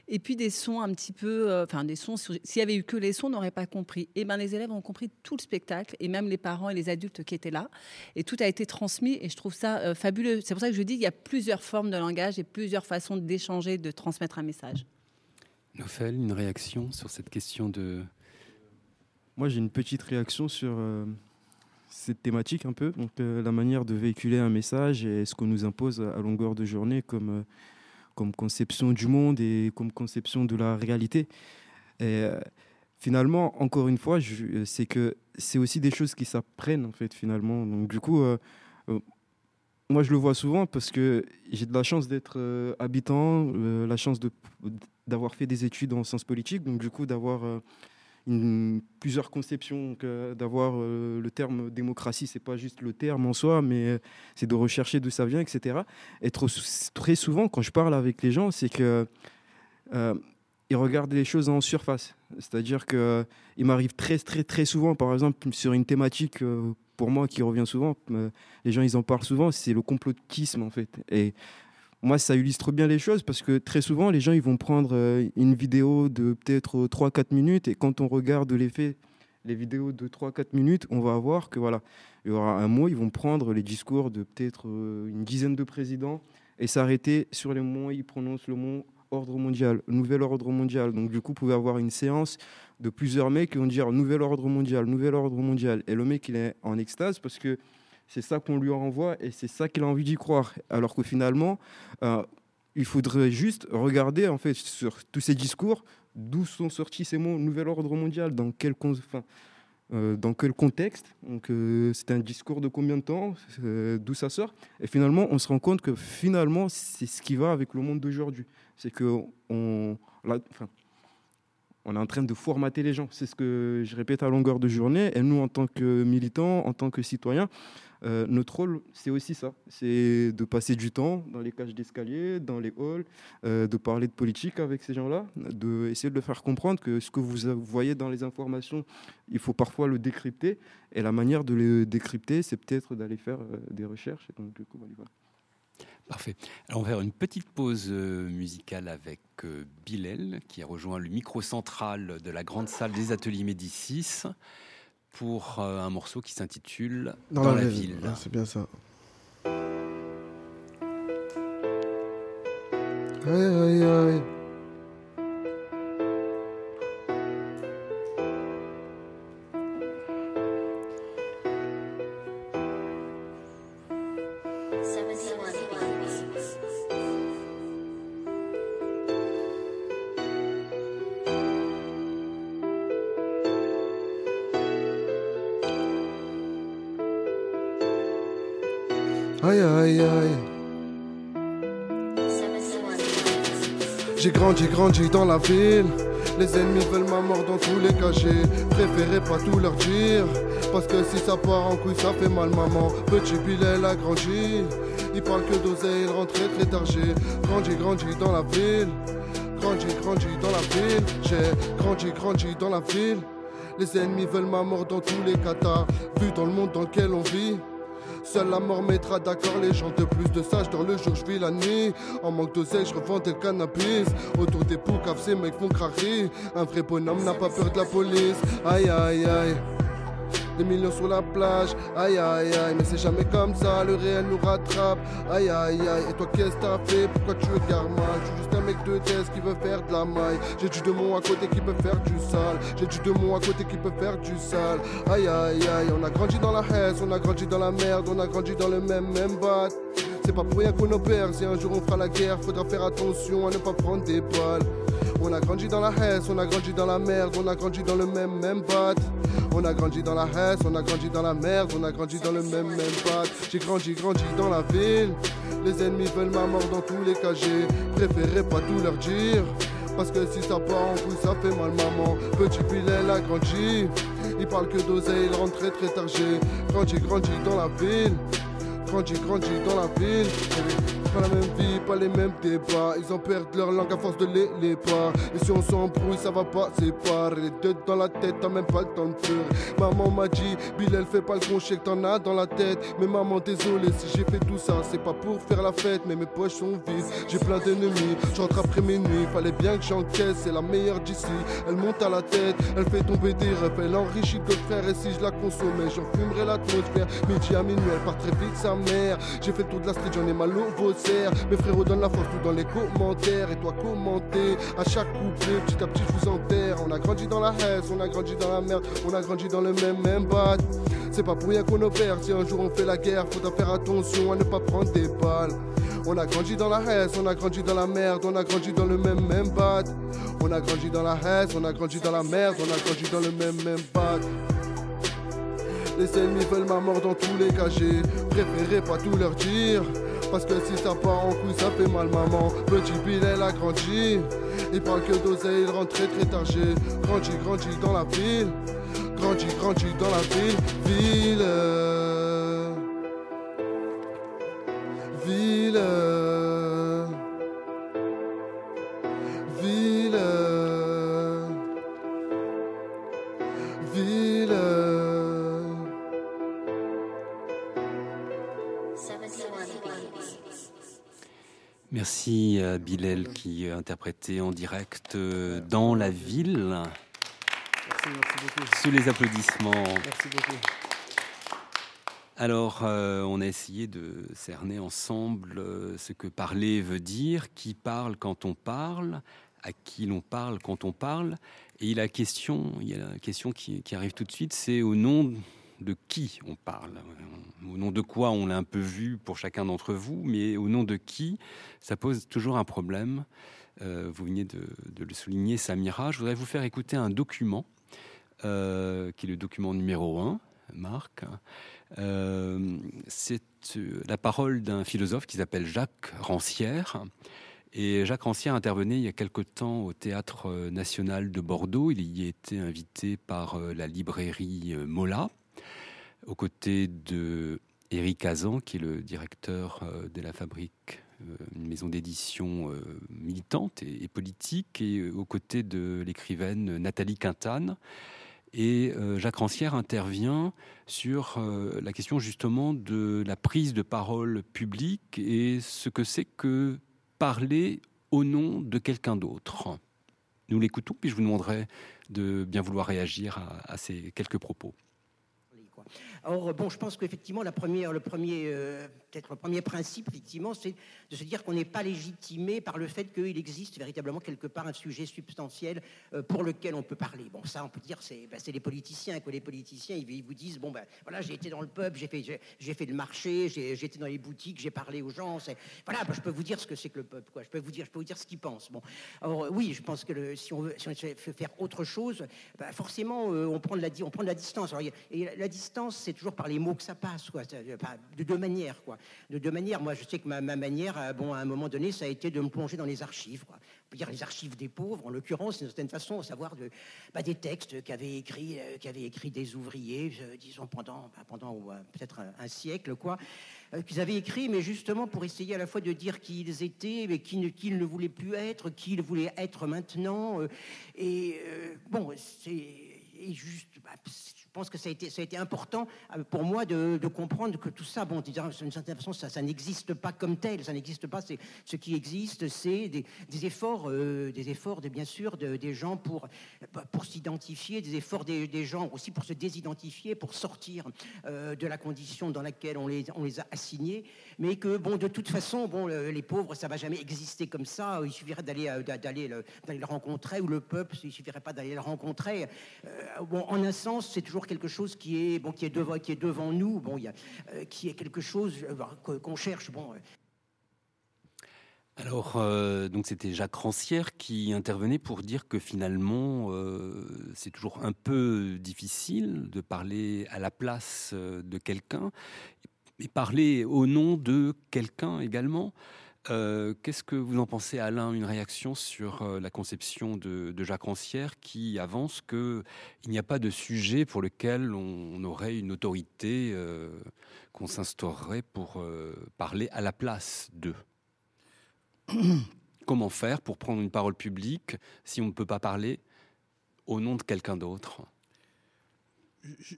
et puis des sons un petit peu, euh, enfin des sons. S'il y avait eu que les sons, on n'aurait pas compris. Et ben les élèves ont compris tout le spectacle et même les parents et les adultes qui étaient là. Et tout a été transmis et je trouve ça euh, fabuleux. C'est pour ça que je dis qu'il y a plusieurs formes de langage et plusieurs façons d'échanger, de transmettre un message. Nofel, une réaction sur cette question de. Moi, j'ai une petite réaction sur euh, cette thématique un peu, donc la manière de véhiculer un message et ce qu'on nous impose à longueur de journée comme comme conception du monde et comme conception de la réalité. Et euh, finalement, encore une fois, euh, c'est que c'est aussi des choses qui s'apprennent en fait finalement. Donc du coup, euh, moi je le vois souvent parce que j'ai de la chance d'être habitant, la chance d'avoir fait des études en sciences politiques, donc du coup d'avoir plusieurs conceptions, d'avoir euh, le terme démocratie, c'est pas juste le terme en soi, mais euh, c'est de rechercher d'où ça vient, etc. Et très souvent, quand je parle avec les gens, c'est que euh, ils regardent les choses en surface. C'est-à-dire que il m'arrive très, très, très souvent, par exemple, sur une thématique pour moi qui revient souvent, les gens ils en parlent souvent, c'est le complotisme en fait. Moi, ça illustre bien les choses parce que très souvent, les gens ils vont prendre euh, une vidéo de peut-être 3-4 minutes et quand on regarde les faits, les vidéos de 3-4 minutes, on va voir que voilà, il y aura un mot, ils vont prendre les discours de peut-être euh, une dizaine de présidents et s'arrêter sur les mots, ils prononcent le mot ordre mondial, nouvel ordre mondial. Donc du coup, vous pouvez avoir une séance de plusieurs mecs qui vont dire nouvel ordre mondial, nouvel ordre mondial. Et le mec, il est en extase parce que c'est ça qu'on lui renvoie et c'est ça qu'il a envie d'y croire. Alors que finalement, euh, il faudrait juste regarder en fait sur tous ces discours d'où sont sortis ces mots nouvel ordre mondial, dans quel, enfin, euh, dans quel contexte. Donc euh, c'est un discours de combien de temps, d'où ça sort. Et finalement, on se rend compte que finalement, c'est ce qui va avec le monde d'aujourd'hui. C'est que on, enfin, on est en train de formater les gens. C'est ce que je répète à longueur de journée. Et nous, en tant que militants, en tant que citoyens, euh, notre rôle, c'est aussi ça. C'est de passer du temps dans les cages d'escalier, dans les halls, euh, de parler de politique avec ces gens-là, de, de faire comprendre que ce que vous voyez dans les informations, il faut parfois le décrypter. Et la manière de le décrypter, c'est peut-être d'aller faire euh, des recherches. Parfait. Alors on va faire une petite pause musicale avec Bilal, qui a rejoint le micro central de la grande salle des ateliers Médicis pour euh, un morceau qui s'intitule Dans, la, ville. c'est bien ça. Aïe, aïe, aïe. Aïe J'ai grandi, grandi dans la ville. Les ennemis veulent ma mort dans tous les cas. J'ai préféré pas tout leur dire. Parce que si ça part en couille, ça fait mal, maman. Petit Bilal a grandi. Il parle que d'oseille, il rentre très tard. J'ai grandi, grandi dans la ville. Grandi, grandi dans la ville. J'ai grandi, grandi dans la ville. Les ennemis veulent ma mort dans tous les cas. Vu dans le monde dans lequel on vit. Seule la mort mettra d'accord les gens de plus de sages dans le jour, je vis la nuit. En manque d'oseille, je revendais le cannabis. Autour des poucaves, ces mecs font craquer. Un vrai bonhomme n'a pas peur de la police. Aïe aïe aïe des millions sur la plage. Aïe aïe aïe, mais c'est jamais comme ça, le réel nous rattrape. Aïe aïe aïe, et toi qu'est-ce que t'as fait? Pourquoi tu regardes mal? Je suis juste un mec de test qui veut faire de la maille. J'ai du démon à côté qui peut faire du sale. J'ai du démon à côté qui peut faire du sale. Aïe aïe aïe, on a grandi dans la haine, on a grandi dans la merde, on a grandi dans le même même bat. C'est pas pour rien qu'on opère, si un jour on fera la guerre, faudra faire attention à ne pas prendre des balles. On a grandi dans la haine, on a grandi dans la merde, on a grandi dans le même même bat. On a grandi dans la haine, on a grandi dans la merde, on a grandi dans le même même bat. J'ai grandi, grandi dans la ville. Les ennemis veulent ma mort dans tous les cas, j'ai préféré pas tout leur dire. Parce que si ça part en couille, ça fait mal, maman. Petit Bilal a grandi. Il parle que d'oseille, il rentre très très tard. J'ai grandi, grandi dans la ville. Grandi, grandi dans la ville. Pas la même vie, pas les mêmes débats. Ils ont perdu leur langue à force de les pas. Et si on s'embrouille, ça va pas séparer. Les deux dans la tête, t'as même pas le temps de. Maman m'a dit, Bill, elle fait pas le con, que t'en as dans la tête. Mais maman, désolé si j'ai fait tout ça. C'est pas pour faire la fête, mais mes poches sont vides. J'ai plein d'ennemis, j'entre après minuit. Fallait bien que j'encaisse, c'est la meilleure d'ici. Elle monte à la tête, elle fait tomber des rêves. Elle enrichit d'autres frères. Et si je la consommais, j'en fumerais l'atmosphère. Midi à minuit, elle part très vite, sa mère. J'ai fait le tour de la street, j'en ai mal au mes frères donnent la force tout dans les commentaires. Et toi, commenter à chaque couplet, petit à petit, je vous enterre. On a grandi dans la haine, on a grandi dans la merde, on a grandi dans le même, même bat. C'est pas pour rien qu'on opère. Si un jour on fait la guerre, faudra faire attention à ne pas prendre des balles. On a grandi dans la haine, on a grandi dans la merde, on a grandi dans le même même bat. On a grandi dans la haine, on a grandi dans la merde, on a grandi dans le même même bat. Les ennemis veulent ma mort dans tous les cas, j'ai préféré pas tout leur dire. Parce que si ça part en couille, ça fait mal, maman. Petit Bill, elle a grandi. Il parle que d'oseille, il rentre très très tard. J'ai grandi, grandi dans la ville. Grandi, grandi dans la ville. Ville. Ville. Merci à Bilal qui a interprété en direct euh, dans la ville. Merci, beaucoup. Sous les applaudissements. Merci beaucoup. Alors, euh, on a essayé de cerner ensemble euh, ce que parler veut dire, qui parle quand on parle, à qui l'on parle quand on parle. Et la question, il y a la question qui, qui arrive tout de suite, c'est au nom de qui on parle? Au nom de quoi on l'a un peu vu pour chacun d'entre vous, mais au nom de qui, ça pose toujours un problème. Euh, vous venez de, le souligner, Samira. Je voudrais vous faire écouter un document, euh, qui est le document numéro 1, Marc. Euh, c'est la parole d'un philosophe qui s'appelle Jacques Rancière. Et Jacques Rancière intervenait il y a quelque temps au Théâtre national de Bordeaux. Il y été invité par la librairie Mola, aux côtés de Azan, qui est le directeur de la fabrique euh, une maison d'édition euh, militante et, politique, et euh, aux côtés de l'écrivaine Nathalie Quintane. Et Jacques Rancière intervient sur la question justement de la prise de parole publique et ce que c'est que parler au nom de quelqu'un d'autre. Nous l'écoutons, puis je vous demanderai de bien vouloir réagir à ces quelques propos. Or, bon, je pense qu'effectivement, le premier, euh, peut-être le premier principe, effectivement, c'est de se dire qu'on n'est pas légitimé par le fait qu'il existe véritablement quelque part un sujet substantiel euh, pour lequel on peut parler. Bon, ça, on peut dire, c'est ben, les politiciens, que les politiciens, ils, vous disent, bon, ben voilà, j'ai été dans le pub, j'ai fait, j'ai fait le marché, j'ai été dans les boutiques, j'ai parlé aux gens. Voilà, ben, je peux vous dire ce que c'est que le pub, quoi. Je peux vous dire, je peux vous dire ce qu'ils pensent. Bon, alors oui, je pense que si on veut, faire autre chose, ben, forcément, euh, on prend de la, distance. Et la distance, c'est toujours par les mots que ça passe, quoi. De deux manières, quoi. De deux manières. Moi, je sais que ma, manière, euh, bon, à un moment donné, ça a été de me plonger dans les archives. On peut dire les archives des pauvres, en l'occurrence, d'une certaine façon, savoir de, bah, des textes qu'avaient écrit, euh, qu'avaient écrit des ouvriers, euh, disons pendant, bah, pendant peut-être un, siècle, quoi, qu'ils avaient écrit, mais justement pour essayer à la fois de dire qui ils étaient, mais qui ne, qui ne voulaient plus être, qui ils voulaient être maintenant. et bon, c'est juste, bah, pense que ça a été, important euh, pour moi de, comprendre que tout ça, bon, d'une certaine façon, ça, n'existe pas comme tel, ça n'existe pas. Ce qui existe, c'est des, efforts, euh, des efforts, de, bien sûr, de, des gens pour pour s'identifier, des efforts des, gens aussi pour se désidentifier, pour sortir euh, de la condition dans laquelle on les a assignés, mais que bon, de toute façon, bon, les pauvres, ça va jamais exister comme ça. Il suffirait d'aller d'aller le, rencontrer ou le peuple, il suffirait pas d'aller le rencontrer. bon, en un sens, c'est toujours quelque chose qui est, bon, qui est, devant, qui est devant nous, bon, y a, euh, qui est quelque chose euh, qu'on cherche. Bon, euh. alors, donc c'était Jacques Rancière qui intervenait pour dire que finalement, c'est toujours un peu difficile de parler à la place de quelqu'un, et parler au nom de quelqu'un également. Euh, qu'est-ce que vous en pensez, Alain Une réaction sur euh, la conception de, Jacques Rancière qui avance qu'il n'y a pas de sujet pour lequel on, aurait une autorité euh, qu'on s'instaurerait pour parler à la place d'eux? Comment faire pour prendre une parole publique si on ne peut pas parler au nom de quelqu'un d'autre?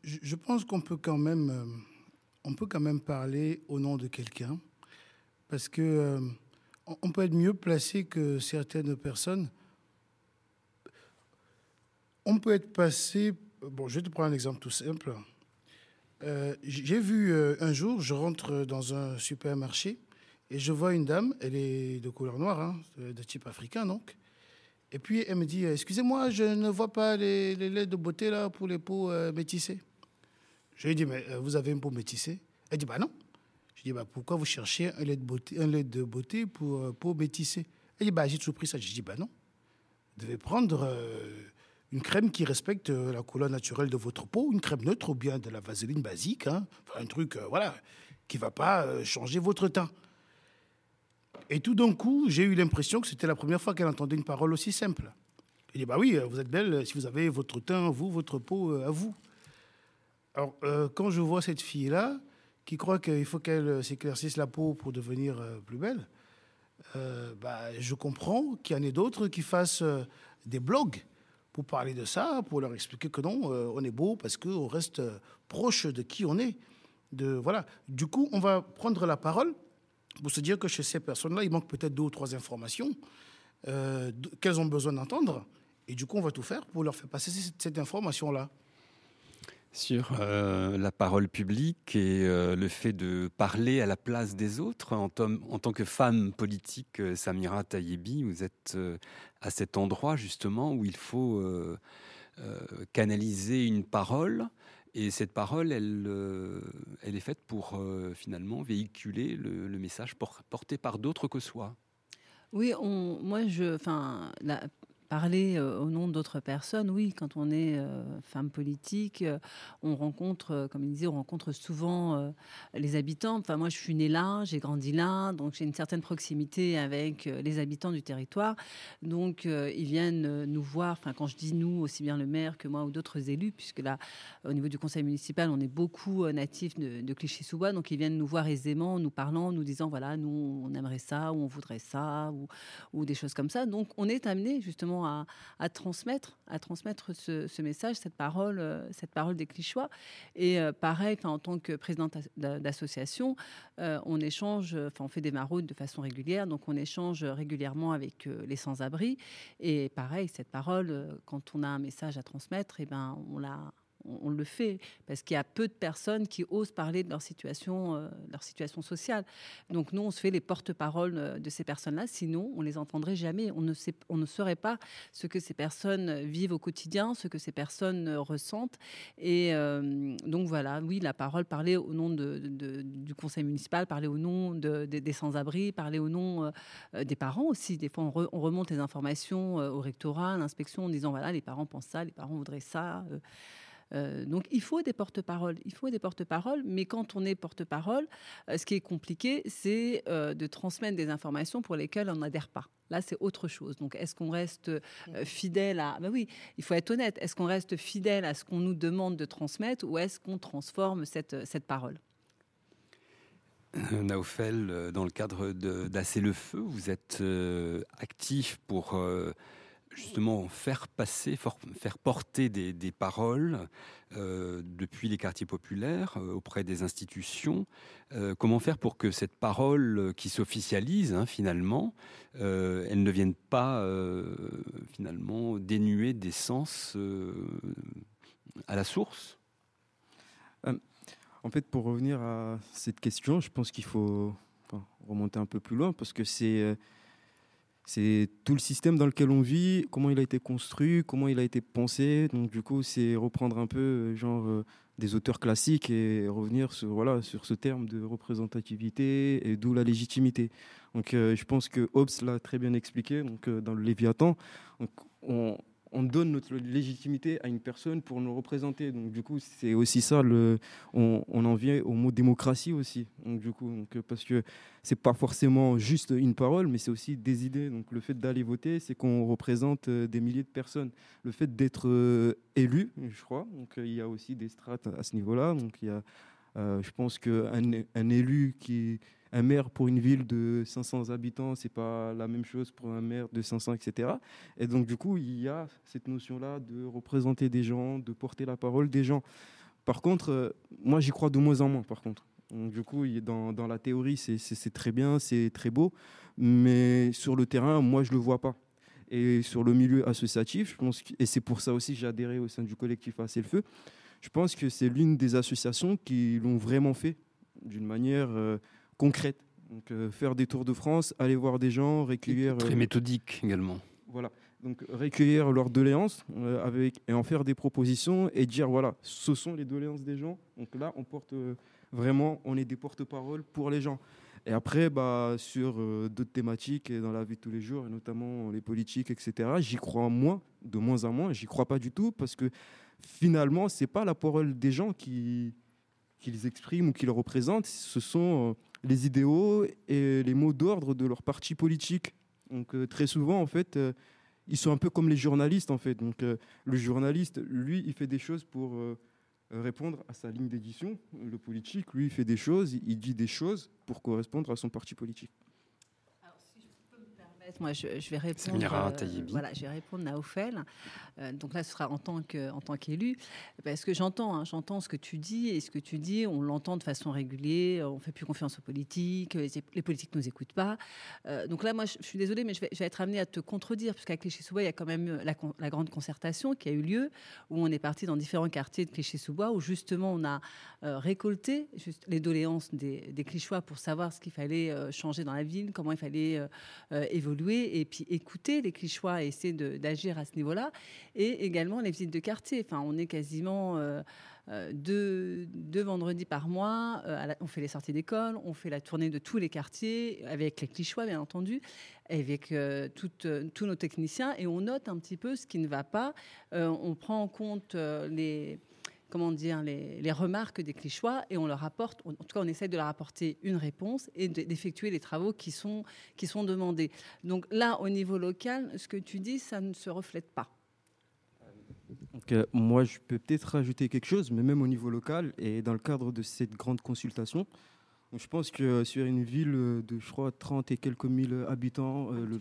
Je, pense qu'on peut quand même, on peut quand même parler au nom de quelqu'un parce que euh, on peut être mieux placé que certaines personnes. On peut être passé. Bon, je vais te prendre un exemple tout simple. Euh, j'ai vu euh, un jour, je rentre dans un supermarché et je vois une dame, elle est de couleur noire, hein, de type africain donc. Et puis elle me dit Excusez-moi, je ne vois pas les, les, laits de beauté là pour les peaux métissées. Je lui ai dit Mais vous avez une peau métissée Elle dit Bah non. Je dis, bah, pourquoi vous cherchez un lait de beauté, un pour, euh, pour métisser Elle dit, bah, j'ai toujours pris ça. Je dis, bah non. Vous devez prendre euh, une crème qui respecte euh, la couleur naturelle de votre peau, une crème neutre ou bien de la vaseline basique, hein. un truc voilà, qui va pas changer votre teint. Et tout d'un coup, j'ai eu l'impression que c'était la première fois qu'elle entendait une parole aussi simple. Elle dit, bah oui, vous êtes belle si vous avez votre teint, vous, votre peau à vous. Alors, quand je vois cette fille-là, qui croit qu'il faut qu'elle euh, s'éclaircisse la peau pour devenir euh, plus belle, euh, bah, je comprends qu'il y en ait d'autres qui fassent des blogs pour parler de ça, pour leur expliquer que non, on est beau parce qu'on reste proche de qui on est. De, voilà. Du coup, on va prendre la parole pour se dire que chez ces personnes-là, il manque peut-être deux ou trois informations qu'elles ont besoin d'entendre. Et du coup, on va tout faire pour leur faire passer cette information-là sur euh, la parole publique et euh, le fait de parler à la place des autres. En, en tant que femme politique, euh, Samira Tayebi, vous êtes à cet endroit justement où il faut canaliser une parole Et cette parole, elle, elle est faite pour finalement véhiculer le, message porté par d'autres que soi. Oui, on, moi, je, enfin, parler euh, au nom d'autres personnes, oui, quand on est euh, femme politique, euh, on rencontre, comme il disait, on rencontre souvent les habitants. Enfin, moi, je suis née là, j'ai grandi là, donc j'ai une certaine proximité avec les habitants du territoire. Donc, ils viennent nous voir. Enfin, quand je dis nous, aussi bien le maire que moi ou d'autres élus, puisque là, au niveau du conseil municipal, on est beaucoup natifs de, Clichy-sous-Bois, donc ils viennent nous voir aisément, nous parlant, nous disant voilà, nous, on aimerait ça, ou on voudrait ça, ou, ou des choses comme ça. Donc, on est amené justement à, transmettre, à transmettre ce, message, cette parole, euh, cette parole des Clichois. Et euh, pareil, en tant que présidente d'association, euh, on échange, enfin on fait des maraudes de façon régulière, donc on échange régulièrement avec les sans-abri. Et pareil, cette parole, quand on a un message à transmettre, et eh ben on la on, le fait parce qu'il y a peu de personnes qui osent parler de leur situation, euh, leur situation sociale. Donc nous, on se fait les porte-parole euh, de ces personnes-là. Sinon, on les entendrait jamais. On ne on ne saurait pas ce que ces personnes vivent au quotidien, ce que ces personnes euh, ressentent. Et donc voilà, oui, la parole, parler au nom du conseil municipal, parler au nom des sans-abri, parler au nom des parents aussi. Des fois, on, remonte les informations au rectorat, à l'inspection, en disant voilà, les parents pensent ça, les parents voudraient ça. Euh, donc il faut des porte-paroles, il faut des porte-paroles, mais quand on est porte-parole, euh, ce qui est compliqué, c'est euh, de transmettre des informations pour lesquelles on n'adhère pas. Là, c'est autre chose. Donc, est-ce qu'on reste fidèle à... Ben oui, il faut être honnête. Est-ce qu'on reste fidèle à ce qu'on nous demande de transmettre ou est-ce qu'on transforme cette, cette parole? Naufel, dans le cadre d'Asser le feu, vous êtes actif pour justement faire passer, faire porter des, paroles euh, depuis les quartiers populaires euh, auprès des institutions. Euh, comment faire pour que cette parole qui s'officialise hein, finalement, elle ne vienne pas finalement dénuer d'essence à la source? En fait, pour revenir à cette question, je pense qu'il faut remonter un peu plus loin parce que c'est c'est tout le système dans lequel on vit, comment il a été construit, comment il a été pensé. Donc du coup, c'est reprendre un peu euh, genre euh, des auteurs classiques et revenir sur voilà sur ce terme de représentativité et d'où la légitimité. Donc euh, je pense que Hobbes l'a très bien expliqué donc dans le Léviathan. On, on donne notre légitimité à une personne pour nous représenter. Donc du coup, c'est aussi ça. On, en vient au mot démocratie aussi. Donc du coup, parce que c'est pas forcément juste une parole, mais c'est aussi des idées. Donc le fait d'aller voter, c'est qu'on représente euh, des milliers de personnes. Le fait d'être euh, élu, je crois. Donc il y a aussi des strates à ce niveau-là. Y a, euh, je pense qu'un un élu qui un maire pour une ville de 500 habitants, c'est pas la même chose pour un maire de 500, etc. Et donc, du coup, il y a cette notion-là de représenter des gens, de porter la parole des gens. Par contre, euh, moi, j'y crois de moins en moins, par contre. Donc, du coup, dans, dans la théorie, c'est très bien, c'est très beau, mais sur le terrain, moi, je le vois pas. Et sur le milieu associatif, je pense et c'est pour ça aussi que j'ai adhéré au sein du collectif Assez le Feu, je pense que c'est l'une des associations qui l'ont vraiment fait d'une manière euh, concrète. Donc, euh, faire des tours de France, aller voir des gens, recueillir. Très euh, méthodique également. Voilà. Donc, recueillir leurs doléances avec, et en faire des propositions et dire voilà, ce sont les doléances des gens. Donc là, on porte vraiment, on est des porte-parole pour les gens. Et après, bah, sur d'autres thématiques et dans la vie de tous les jours, et notamment les politiques, etc., j'y crois moins, de moins en moins. J'y crois pas du tout parce que finalement, c'est pas la parole des gens qui qu'ils expriment ou qu'ils représentent, ce sont les idéaux et les mots d'ordre de leur parti politique. Donc euh, très souvent, en fait, euh, ils sont un peu comme les journalistes, en fait. Donc euh, le journaliste, lui, il fait des choses pour répondre à sa ligne d'édition. Le politique, lui, il fait des choses, il dit des choses pour correspondre à son parti politique moi, je, vais répondre. Euh, voilà, je vais répondre à Ophel. Euh, donc là, ce sera en tant que en tant qu'élu, parce que j'entends, hein, j'entends ce que tu dis et ce que tu dis, on l'entend de façon régulière. On fait plus confiance aux politiques, les politiques nous écoutent pas. Euh, donc là, moi, je, suis désolée, mais je vais, être amenée à te contredire, puisqu'à Clichy-sous-Bois, il y a quand même la, la, grande concertation qui a eu lieu, où on est parti dans différents quartiers de Clichy-sous-Bois, où justement on a récolté juste les doléances des, des Clichy-Chois pour savoir ce qu'il fallait changer dans la ville, comment il fallait évoluer et puis écouter les Clichois et essayer d'agir à ce niveau-là. Et également les visites de quartier. Enfin, on est quasiment deux, vendredis par mois. on fait les sorties d'école, on fait la tournée de tous les quartiers avec les Clichois, bien entendu, avec tous nos techniciens et on note un petit peu ce qui ne va pas. on prend en compte les comment dire, les, remarques des Clichois et on leur apporte, en tout cas on essaie de leur apporter une réponse et d'effectuer les travaux qui sont, qui sont demandés. Donc là, au niveau local, ce que tu dis, ça ne se reflète pas. Donc, euh, moi, je peux peut-être rajouter quelque chose, mais même au niveau local et dans le cadre de cette grande consultation, je pense que sur une ville de, je crois, 30 et quelques mille habitants, euh, le,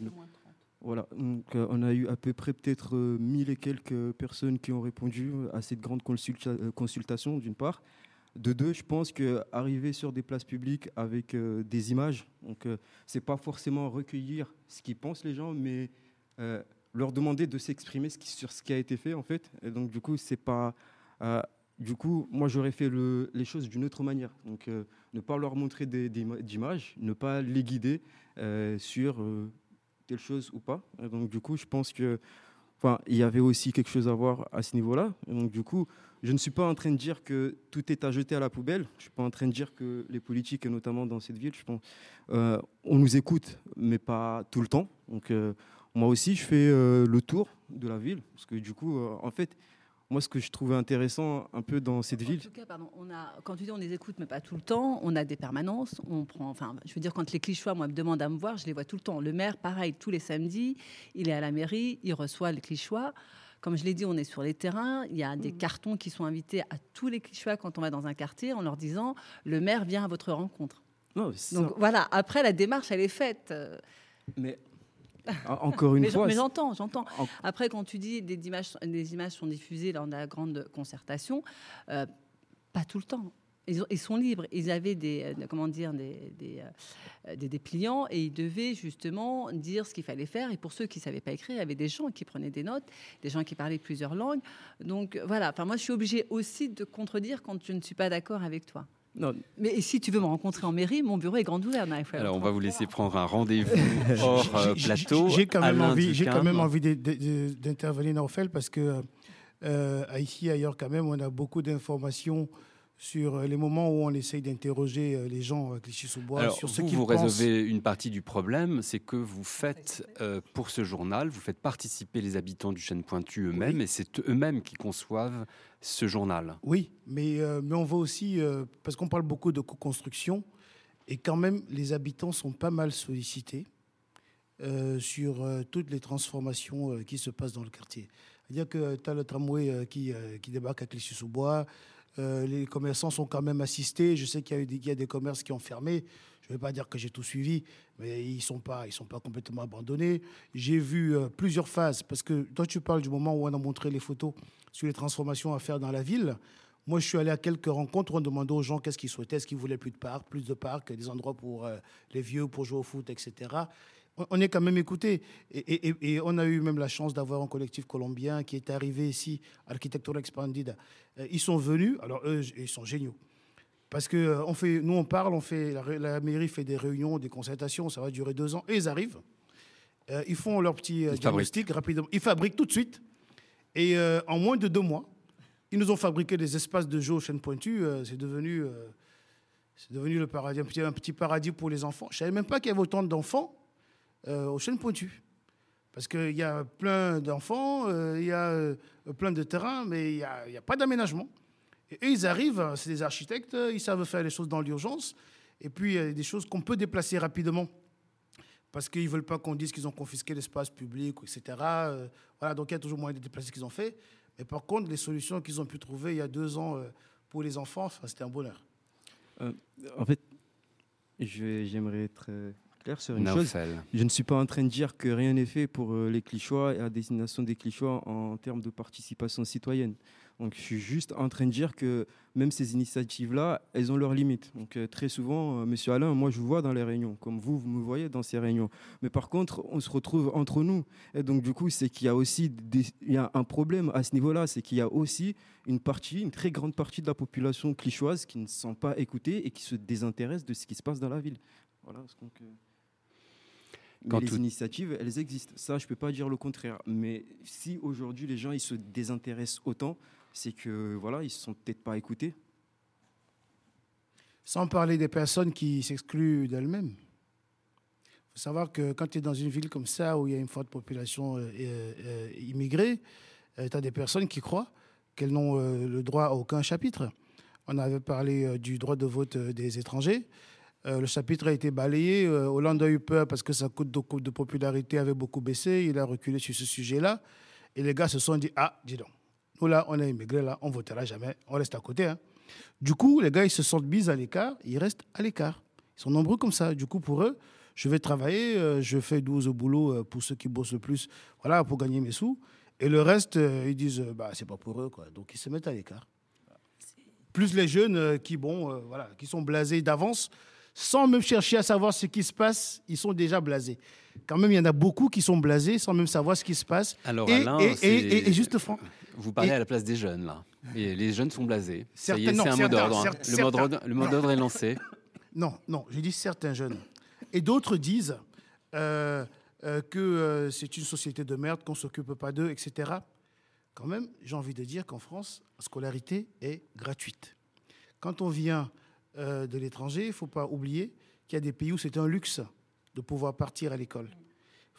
voilà, donc euh, on a eu à peu près peut-être euh, mille et quelques personnes qui ont répondu à cette grande euh, consultation, d'une part. De deux, je pense qu'arriver sur des places publiques avec des images, donc c'est pas forcément recueillir ce qu'ils pensent les gens, mais leur demander de s'exprimer sur ce qui a été fait en fait. Et donc du coup, c'est pas du coup, moi, j'aurais fait les choses d'une autre manière. Donc, ne pas leur montrer d'images, ne pas les guider sur quelque chose ou pas. donc, du coup, je pense que, il y avait aussi quelque chose à voir à ce niveau-là. donc, du coup, je ne suis pas en train de dire que tout est à jeter à la poubelle. Je suis pas en train de dire que les politiques, et notamment dans cette ville, je pense, euh, on nous écoute, mais pas tout le temps. Donc, euh, moi aussi, je fais euh, le tour de la ville, parce que du coup, en fait, moi, ce que je trouvais intéressant un peu dans cette ville. En tout cas, pardon, on a, quand tu dis on les écoute, mais pas tout le temps, on a des permanences. On prend, enfin, je veux dire, quand les clichois, moi, me demandent à me voir, je les vois tout le temps. Le maire, pareil, tous les samedis, il est à la mairie, il reçoit les clichois. Comme je l'ai dit, on est sur les terrains. Il y a des mmh. cartons qui sont invités à tous les clichois quand on va dans un quartier en leur disant le maire vient à votre rencontre. Donc voilà, après, la démarche, elle est faite. Mais encore une fois. Mais j'entends, j'entends. Après, quand tu dis des images, des images sont diffusées lors de la grande concertation, euh, pas tout le temps. Ils, sont libres. Ils avaient des, euh, comment dire, des, euh, des, dépliants et ils devaient justement dire ce qu'il fallait faire. Et pour ceux qui ne savaient pas écrire, il y avait des gens qui prenaient des notes, des gens qui parlaient plusieurs langues. Donc voilà, enfin, moi je suis obligée aussi de contredire quand je ne suis pas d'accord avec toi. Non. Mais si tu veux me rencontrer en mairie, mon bureau est grand ouvert. Alors, on va vous laisser prendre un rendez-vous hors euh, plateau. J'ai quand, même envie, j'ai quand même envie d'intervenir, Norfel, parce que euh, ici, ailleurs, quand même, on a beaucoup d'informations sur euh, les moments où on essaye d'interroger euh, les gens à Clichy-sous-Bois sur ce qu'ils Vous résolvez une partie du problème, c'est que vous faites euh, pour ce journal, vous faites participer les habitants du Chêne Pointu eux-mêmes, et c'est eux-mêmes qui conçoivent ce journal. Oui, mais, mais on voit aussi, parce qu'on parle beaucoup de co-construction, et quand même les habitants sont pas mal sollicités sur toutes les transformations qui se passent dans le quartier. C'est-à-dire que tu as le tramway qui, qui débarque à Clichy-sous-Bois, euh, les commerçants sont quand même assistés. Je sais qu'il y, a des commerces qui ont fermé. Je ne vais pas dire que j'ai tout suivi, mais ils ne sont, pas, sont pas complètement abandonnés. J'ai vu euh, plusieurs phases, parce que toi, tu parles du moment où on a montré les photos sur les transformations à faire dans la ville. Moi, je suis allé à quelques rencontres on demandait aux gens qu'est-ce qu'ils souhaitaient, est-ce qu'ils voulaient plus de parcs, plus de parcs, des endroits pour euh, les vieux, pour jouer au foot, etc on est quand même écouté. Et, on a eu même la chance d'avoir un collectif colombien qui est arrivé ici, Architecture Expandida. Euh, ils sont venus, alors eux, ils sont géniaux. Parce que euh, on fait, nous, on parle, on fait, la, mairie fait des réunions, des concertations, ça va durer deux ans, et ils arrivent. Euh, ils font leur petit diagnostic rapidement. Ils fabriquent tout de suite. Et en moins de deux mois, ils nous ont fabriqué des espaces de jeu au chêne pointu. c'est devenu, c'est devenu le paradis, un petit, un petit paradis pour les enfants. Je ne savais même pas qu'il y avait autant d'enfants aux chaînes pointues. Parce qu'il y a plein d'enfants, euh, il y a euh, plein de terrains, mais il n'y a, pas d'aménagement. Et eux, ils arrivent, c'est des architectes, ils savent faire les choses dans l'urgence. Et puis, il y a des choses qu'on peut déplacer rapidement. Parce qu'ils ne veulent pas qu'on dise qu'ils ont confisqué l'espace public, etc. voilà, donc il y a toujours moyen de déplacer ce qu'ils ont fait. Mais par contre, les solutions qu'ils ont pu trouver il y a deux ans pour les enfants, c'était un bonheur. en fait, j'aimerais être clair sur une chose. Je ne suis pas en train de dire que rien n'est fait pour euh, les Clichois et la destination des Clichois en termes de participation citoyenne. Donc, je suis juste en train de dire que même ces initiatives-là, elles ont leurs limites. Donc, euh, très souvent, euh, Monsieur Alain, moi, je vous vois dans les réunions, comme vous, vous me voyez dans ces réunions. Mais par contre, on se retrouve entre nous. Et donc, du coup, c'est qu'il y a aussi il y a un problème à ce niveau-là, c'est qu'il y a aussi une partie, une très grande partie de la population clichoise qui ne se sent pas écoutée et qui se désintéresse de ce qui se passe dans la ville. Voilà. Donc, Mais les initiatives, elles existent. Ça, je ne peux pas dire le contraire. Mais si aujourd'hui les gens ils se désintéressent autant, c'est que voilà, ils se sont peut-être pas écoutés. Sans parler des personnes qui s'excluent d'elles-mêmes. Il faut savoir que quand tu es dans une ville comme ça, où il y a une forte population euh, euh, immigrée, tu as des personnes qui croient qu'elles n'ont le droit à aucun chapitre. On avait parlé du droit de vote des étrangers. Le chapitre a été balayé. Hollande a eu peur parce que sa coûte de, popularité avait beaucoup baissé. Il a reculé sur ce sujet-là. Et les gars se sont dit Ah, dis donc, nous là, on est immigrés, là, on votera jamais, on reste à côté. Hein. Du coup, les gars, ils se sentent mis à l'écart, ils restent à l'écart. Ils sont nombreux comme ça. Du coup, pour eux, je vais travailler, euh, je fais 12 au boulot euh, pour ceux qui bossent le plus, voilà, pour gagner mes sous. Et le reste, euh, ils disent, bah, c'est pas pour eux, quoi. Donc, ils se mettent à l'écart. Plus les jeunes qui, bon, voilà, qui sont blasés d'avance, sans même chercher à savoir ce qui se passe, ils sont déjà blasés. Quand même, il y en a beaucoup qui sont blasés sans même savoir ce qui se passe. Alors, et, Alain, et, et, juste franc. Vous parlez à la place des jeunes, là. Et les jeunes sont blasés. c'est un mot d'ordre. Hein. Le mot d'ordre est lancé. Non, non, je dis certains jeunes. Et d'autres disent euh, euh, que euh, c'est une société de merde, qu'on ne s'occupe pas d'eux, etc. Quand même, j'ai envie de dire qu'en France, la scolarité est gratuite. Quand on vient de l'étranger, il ne faut pas oublier qu'il y a des pays où c'est un luxe de pouvoir partir à l'école.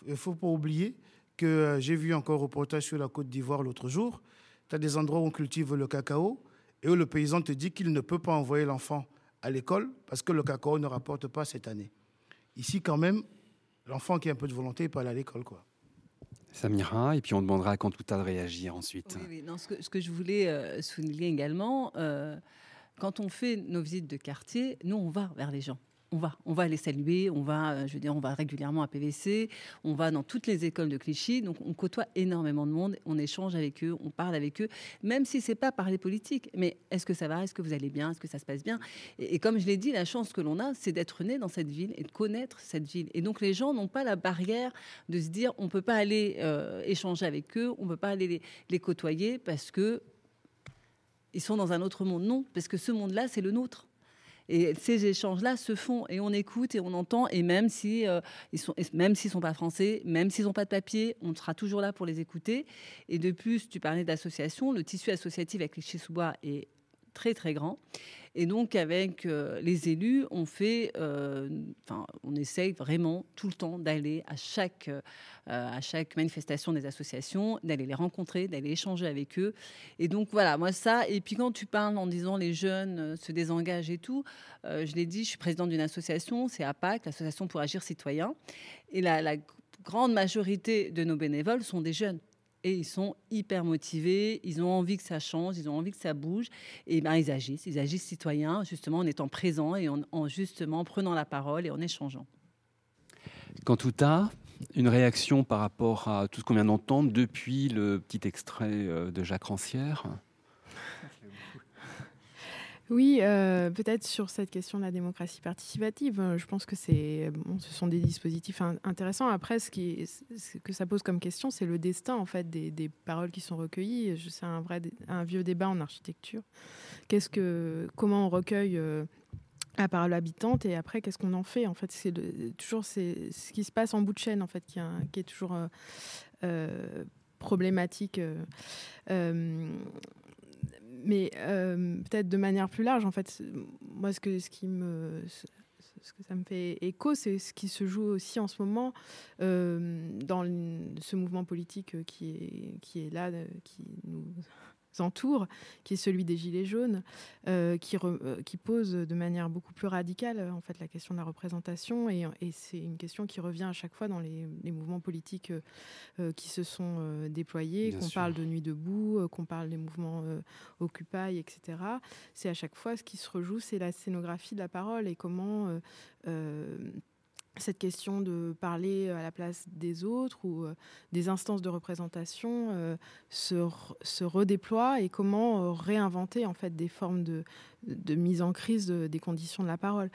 Il ne faut pas oublier que j'ai vu encore un reportage sur la Côte d'Ivoire l'autre jour. Tu as des endroits où on cultive le cacao et où le paysan te dit qu'il ne peut pas envoyer l'enfant à l'école parce que le cacao ne rapporte pas cette année. Ici, quand même, l'enfant qui a un peu de volonté peut aller à l'école. quoi. Samira, et puis on demandera à Kantouta de réagir ensuite. Oui, ce, que, je voulais euh, souligner également, euh, quand on fait nos visites de quartier, nous, on va vers les gens on va, on va les saluer, on va, euh, je on va régulièrement à PVC, on va dans toutes les écoles de Clichy, donc on côtoie énormément de monde, on échange avec eux, on parle avec eux, même si c'est pas parler politique. Mais est-ce que ça va? Est-ce que vous allez bien? Est-ce que ça se passe bien? Et, comme je l'ai dit, la chance que l'on a, c'est d'être né dans cette ville et de connaître cette ville. Et donc les gens n'ont pas la barrière de se dire, on peut pas aller euh, échanger avec eux, on peut pas aller les côtoyer parce que ils sont dans un autre monde. Non, parce que ce monde-là, c'est le nôtre. Et ces échanges-là se font et on écoute et on entend. Et même si euh, ils sont, sont pas français, même s'ils n'ont pas de papier, on sera toujours là pour les écouter. Et de plus, tu parlais d'association, le tissu associatif avec les Chisouba est très très grand. Et donc avec euh, les élus, on fait, euh, enfin, on essaye vraiment tout le temps d'aller à chaque euh, à chaque manifestation des associations, d'aller les rencontrer, d'aller échanger avec eux. Et donc voilà, moi ça. Et puis quand tu parles en disant les jeunes se désengagent et tout, je l'ai dit, je suis présidente d'une association, c'est APAC, l'association pour agir citoyen, et la, la grande majorité de nos bénévoles sont des jeunes et ils sont hyper motivés, ils ont envie que ça change, ils ont envie que ça bouge, et ben ils agissent, ils agissent citoyens, justement en étant présents et en, justement prenant la parole et en échangeant. Quand tout a une réaction par rapport à tout ce qu'on vient d'entendre depuis le petit extrait euh, de Jacques Rancière? Oui, euh, peut-être sur cette question de la démocratie participative. Euh, je pense que c'est, bon, ce sont des dispositifs intéressants. Après, ce, qui, que ça pose comme question, c'est le destin en fait des, paroles qui sont recueillies. C'est un vrai, un vieux débat en architecture. Qu'est-ce que, comment on recueille euh, la parole habitante et après qu'est-ce qu'on en fait en fait? C'est toujours ce qui se passe en bout de chaîne en fait qui, qui est toujours problématique mais euh, peut-être de manière plus large, en fait, moi, ce, que, ce qui me. Ce que ça me fait écho, c'est ce qui se joue aussi en ce moment euh, dans ce mouvement politique qui est, qui est là, qui nous entoure, qui est celui des Gilets jaunes, euh, qui, euh, qui pose de manière beaucoup plus radicale en fait, la question de la représentation. Et, et c'est une question qui revient à chaque fois dans les, les mouvements politiques euh, qui se sont déployés, qu'on parle de Nuit debout, qu'on parle des mouvements Occupy, etc. C'est à chaque fois ce qui se rejoue, c'est la scénographie de la parole et comment cette question de parler à la place des autres ou euh, des instances de représentation euh, se, se, redéploie et comment euh, réinventer en fait des formes de, mise en crise des conditions de la parole.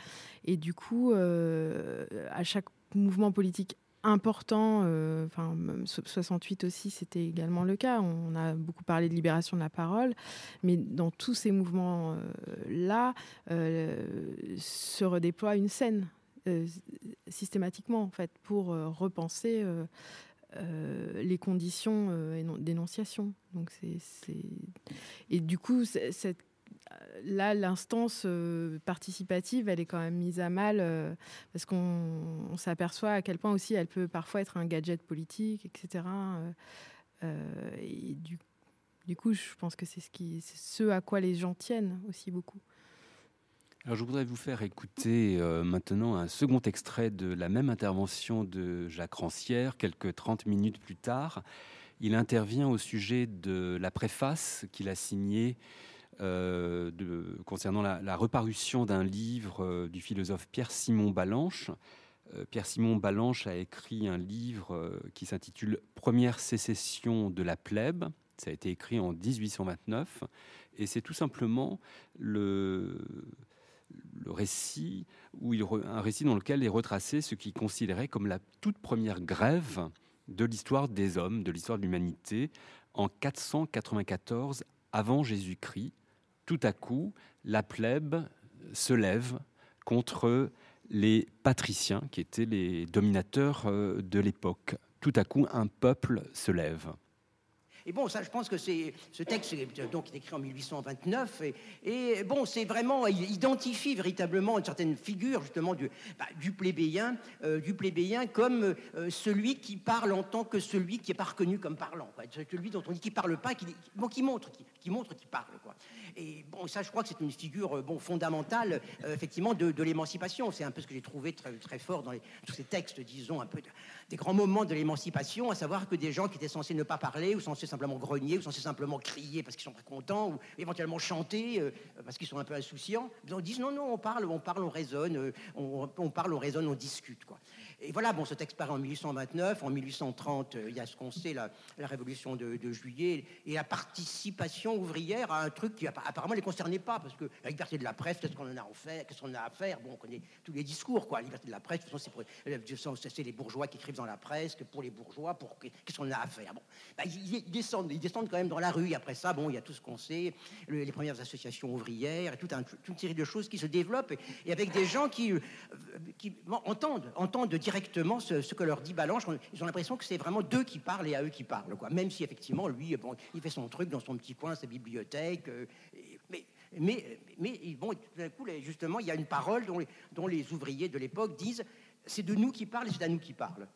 Et du coup, à chaque mouvement politique important, enfin 68 aussi c'était également le cas, on a beaucoup parlé de libération de la parole, mais dans tous ces mouvements-là se redéploie une scène systématiquement en fait pour repenser les conditions d'énonciation. Donc c'est et du coup cette là, l'instance euh, participative, elle est quand même mise à mal euh, parce qu'on s'aperçoit à quel point aussi elle peut parfois être un gadget politique, etc. Euh, et du, du, coup, je pense que c'est ce, ce à quoi les gens tiennent aussi beaucoup. Alors, je voudrais vous faire écouter maintenant un second extrait de la même intervention de Jacques Rancière, quelques 30 minutes plus tard. Il intervient au sujet de la préface qu'il a signée euh, concernant la, reparution d'un livre euh, du philosophe Pierre-Simon Balanche. Euh, Pierre-Simon Balanche a écrit un livre qui s'intitule Première sécession de la plèbe. Ça a été écrit en 1829 et c'est tout simplement le, le récit, où un récit dans lequel est retracé ce qu'il considérait comme la toute première grève de l'histoire des hommes, de l'histoire de l'humanité, en 494 avant Jésus-Christ, tout à coup, la plèbe se lève contre les patriciens, qui étaient les dominateurs euh, de l'époque. Tout à coup, un peuple se lève. Et bon, ça, je pense que c'est ce texte donc est écrit en 1829 et, bon, c'est vraiment il identifie véritablement une certaine figure justement du, bah, du plébéien, euh, du plébéien comme euh, celui qui parle en tant que celui qui est pas reconnu comme parlant, celui dont on dit qu'il parle pas, qui, qui montre, qui, montre qu'il parle, quoi. Et bon, ça, je crois que c'est une figure euh, bon fondamentale effectivement de, de l'émancipation. C'est un peu ce que j'ai trouvé très, très fort dans les, tous ces textes, disons un peu des grands moments de l'émancipation, à savoir que des gens qui étaient censés ne pas parler ou censés simplement grogner, ou censés simplement crier parce qu'ils sont pas contents, ou éventuellement chanter euh, parce qu'ils sont un peu insouciants. Ils disent non, non, on parle, on parle, on raisonne, euh, on, parle, on raisonne, on discute. Quoi. Et voilà, bon, ce texte paraît en 1829, en 1830, euh, il y a ce qu'on sait, la, révolution de, juillet, et la participation ouvrière à un truc qui apparemment ne les concernait pas, parce que la liberté de la presse, qu'est-ce qu'on en a à faire, qu'est-ce qu'on a à faire? Bon, on connaît tous les discours, quoi. La liberté de la presse, c'est les bourgeois qui écrivent dans la presse, que pour les bourgeois, pour qu'est-ce qu'on a à faire? Bon, bah, ils, descendent, ils descendent quand même dans la rue. après ça, bon, il y a tout ce qu'on sait, les premières associations ouvrières, et toute, une série de choses qui se développent, et, avec des gens qui, euh, qui entendent, entendent directement ce, que leur dit Balanche. Ils ont l'impression que c'est vraiment d'eux qui parlent et à eux qui parlent, quoi. Même si effectivement, lui, bon, il fait son truc dans son petit coin, sa bibliothèque. Euh, mais, mais, mais bon, tout d'un coup, justement, il y a une parole dont les, dont les ouvriers de l'époque disent c'est de nous qui parlent et c'est à nous qui parlent.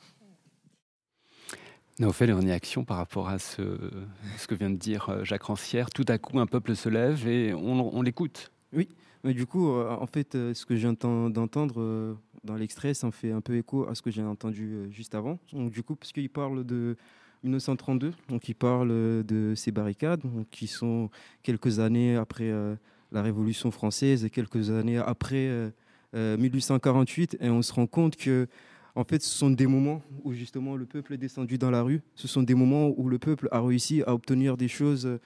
Naofel est en réaction par rapport à ce, ce, que vient de dire euh, Jacques Rancière. Tout à coup, un peuple se lève et on, on l'écoute. Oui, mais du coup, euh, en fait, ce que je viens d'entendre dans l'extrait, ça me fait un peu écho à ce que j'ai entendu euh, juste avant. Donc, du coup, parce qu'il parle de 1932, donc il parle euh, de ces barricades, qui sont quelques années après euh, la Révolution française et quelques années après 1848, et on se rend compte que en fait, ce sont des moments où justement le peuple est descendu dans la rue. Ce sont des moments où le peuple a réussi à obtenir des choses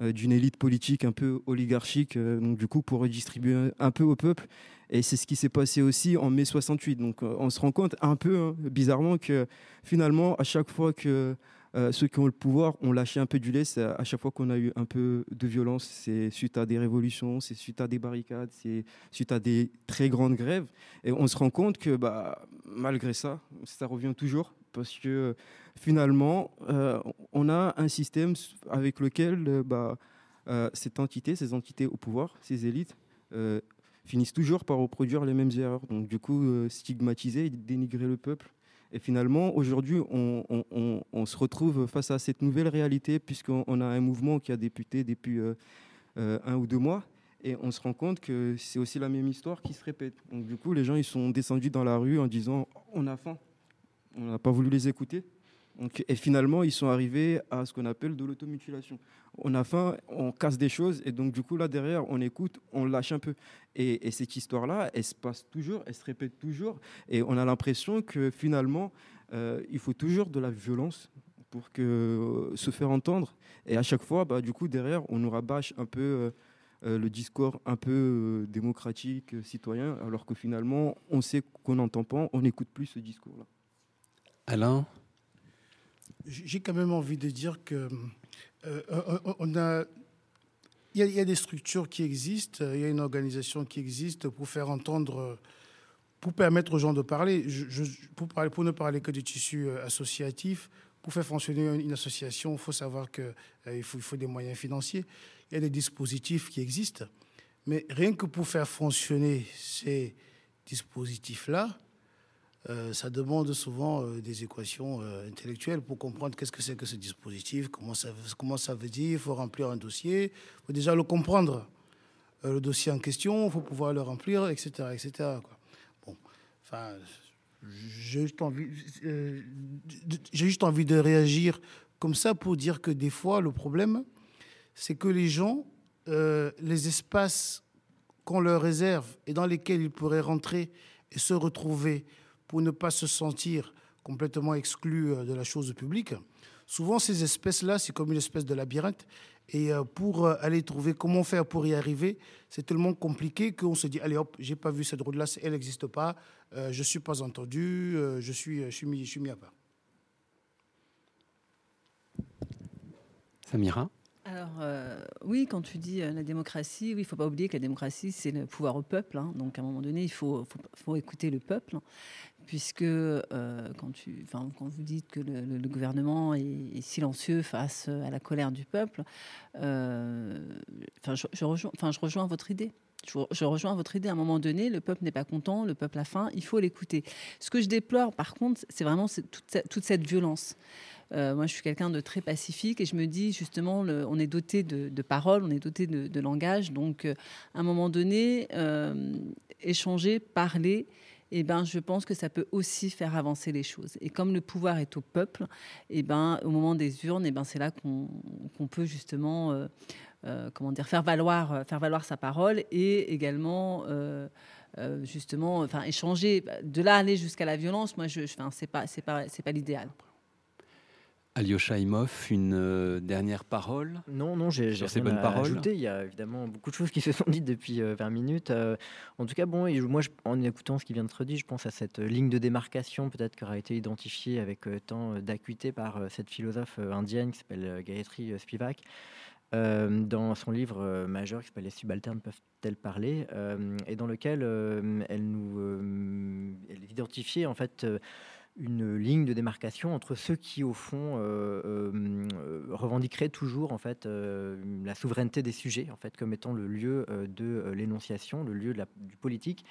d'une élite politique un peu oligarchique, donc du coup pour redistribuer un peu au peuple. Et c'est ce qui s'est passé aussi en mai 68. Donc euh, on se rend compte un peu hein, bizarrement que finalement, à chaque fois que euh, ceux qui ont le pouvoir ont lâché un peu du lait, à chaque fois qu'on a eu un peu de violence, c'est suite à des révolutions, c'est suite à des barricades, c'est suite à des très grandes grèves. Et on se rend compte que bah, malgré ça, ça revient toujours parce que finalement, euh, on a un système avec lequel bah, cette entité, ces entités au pouvoir, ces élites, finissent toujours par reproduire les mêmes erreurs. Donc du coup, euh, stigmatiser et dénigrer le peuple. Et finalement, aujourd'hui, on, se retrouve face à cette nouvelle réalité, puisqu'on a un mouvement qui a débuté depuis euh, euh, un ou deux mois, et on se rend compte que c'est aussi la même histoire qui se répète. Donc du coup, les gens, ils sont descendus dans la rue en disant « on a faim ». On n'a pas voulu les écouter et finalement, ils sont arrivés à ce qu'on appelle de l'automutilation. On a faim, on casse des choses, et donc du coup, là derrière, on écoute, on lâche un peu. Et, cette histoire-là, elle se passe toujours, elle se répète toujours, et on a l'impression que finalement, euh, il faut toujours de la violence pour que, euh, se faire entendre. Et à chaque fois, bah, du coup, derrière, on nous rabâche un peu euh, le discours un peu démocratique, citoyen, alors que finalement, on sait qu'on n'entend pas, on n'écoute plus ce discours-là. Alain? J'ai quand même envie de dire que euh, on a il y, a, des structures qui existent, il y a une organisation qui existe pour faire entendre pour permettre aux gens de parler, pour, ne parler que du tissu associatif, pour faire fonctionner une association, il faut savoir qu'il faut, il faut des moyens financiers. Il y a des dispositifs qui existent. Mais rien que pour faire fonctionner ces dispositifs-là, euh, ça demande souvent euh, des équations euh, intellectuelles pour comprendre qu'est-ce que c'est que ce dispositif, comment ça, comment ça veut dire, il faut remplir un dossier, il faut déjà le comprendre, le dossier en question, il faut pouvoir le remplir, etc. etc. Bon, enfin, j'ai juste envie de réagir comme ça pour dire que des fois, le problème, c'est que les gens, les espaces qu'on leur réserve et dans lesquels ils pourraient rentrer et se retrouver pour ne pas se sentir complètement exclus euh, de la chose publique. Souvent, ces espèces-là, c'est comme une espèce de labyrinthe. Et euh, pour euh, aller trouver comment faire pour y arriver, c'est tellement compliqué qu'on se dit allez hop, j'ai pas vu cette route-là, elle n'existe pas, je suis pas entendu, je suis, je suis mis, je suis mis à part. Samira? Alors oui, quand tu dis la démocratie, oui, il faut pas oublier que la démocratie c'est le pouvoir au peuple. Hein. donc à un moment donné, il faut, faut, faut écouter le peuple puisque euh, quand, vous dites que le, gouvernement est, silencieux face à la colère du peuple, euh, je, rejoins, votre idée. Je, rejoins votre idée. À un moment donné, le peuple n'est pas content, le peuple a faim, il faut l'écouter. Ce que je déplore, par contre, c'est vraiment toute, cette violence. Euh, moi, je suis quelqu'un de très pacifique et je me dis justement, on est doté de, de parole, on est doté de, langage. Donc, à un moment donné, échanger, parler, eh ben, je pense que ça peut aussi faire avancer les choses. Et comme le pouvoir est au peuple, eh ben, au moment des urnes, eh ben, c'est là qu'on peut justement euh, euh, comment dire, faire, valoir, faire valoir sa parole et également euh, justement échanger. De là aller jusqu'à la violence, moi, je, enfin, ce n'est pas, pas, pas l'idéal. Alyosha Imov, une euh, dernière parole? Non, non, j'ai rien bonnes à paroles? ajouter. Il y a évidemment beaucoup de choses qui se sont dites depuis 20 euh, minutes. Euh, en tout cas, bon, moi, en écoutant ce qui vient d'être dit, je pense à cette ligne de démarcation peut-être qui aura été identifiée avec tant d'acuité par cette philosophe indienne qui s'appelle Gayatri Spivak. dans son livre majeur qui s'appelle Les subalternes peuvent-elles parler? Et dans lequel elle nous elle identifiait en fait une ligne de démarcation entre ceux qui, au fond, euh, euh, revendiqueraient toujours en fait euh, la souveraineté des sujets, en fait, comme étant le lieu de l'énonciation, le lieu de la, du politique,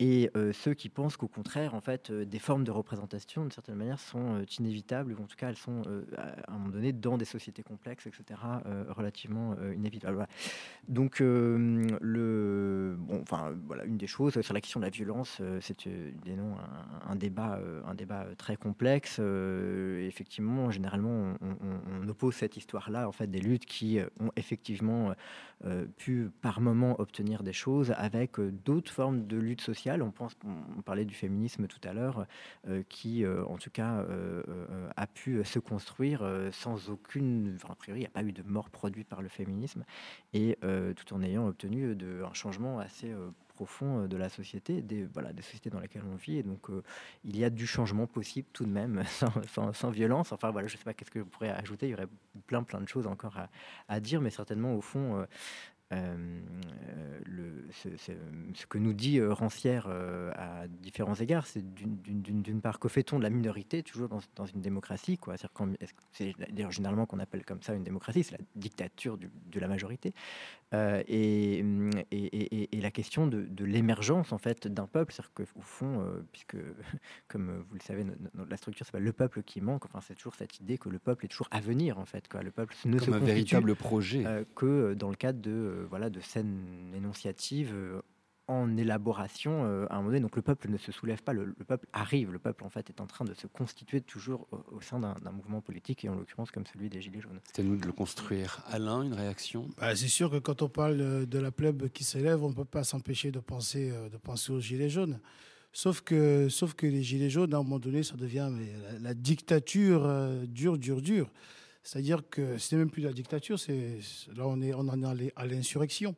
et ceux qui pensent qu'au contraire, en fait, des formes de représentation, d'une certaine manière, sont inévitables, ou en tout cas, elles sont à un moment donné dans des sociétés complexes, etc., relativement inévitables. Donc, le, bon, enfin, voilà, une des choses sur la question de la violence, c'est un, un, débat, un débat très complexe. effectivement, généralement, on, oppose cette histoire-là, en fait, des luttes qui ont effectivement pu, par moment, obtenir des choses avec d'autres formes de lutte on, pense, parlait du féminisme tout à l'heure, euh, qui, euh, en tout cas, euh, a pu se construire sans aucune. a priori, il n'y a pas eu de mort produite par le féminisme, et tout en ayant obtenu un changement assez profond de la société, des, voilà, des sociétés dans lesquelles on vit. Et donc, il y a du changement possible tout de même, sans, violence. Enfin, voilà, je ne sais pas qu'est-ce que je pourrais ajouter. Il y aurait plein, plein de choses encore à, dire, mais certainement, au fond, le, ce, que nous dit euh, Rancière euh, à différents égards, c'est d'une part que fait-on de la minorité toujours dans, une démocratie quoi? C'est d'ailleurs généralement qu'on appelle comme ça une démocratie, c'est la dictature de la majorité. Et, et, la question de, l'émergence en fait d'un peuple, c'est-à-dire qu'au fond, puisque comme vous le savez, la structure s'appelle le peuple qui manque. Enfin, c'est toujours cette idée que le peuple est toujours à venir en fait. Quoi. Le peuple ne comme se un véritable projet que dans le cadre de euh, voilà, de scènes énonciatives euh, en élaboration euh, à un moment donné. Donc le peuple ne se soulève pas, le, peuple arrive. Le peuple en fait est en train de se constituer toujours au, sein d'un mouvement politique et en l'occurrence comme celui des Gilets jaunes. C'est à nous de le construire. Alain, une réaction? Bah, C'est sûr que quand on parle de la plèbe qui s'élève, on ne peut pas s'empêcher de penser, de penser aux Gilets jaunes. Sauf que, sauf que les Gilets jaunes, à un moment donné, ça devient la, dictature dure, dure, dure. C'est-à-dire que ce n'est même plus la dictature, c'est, là on, est, on en est à l'insurrection.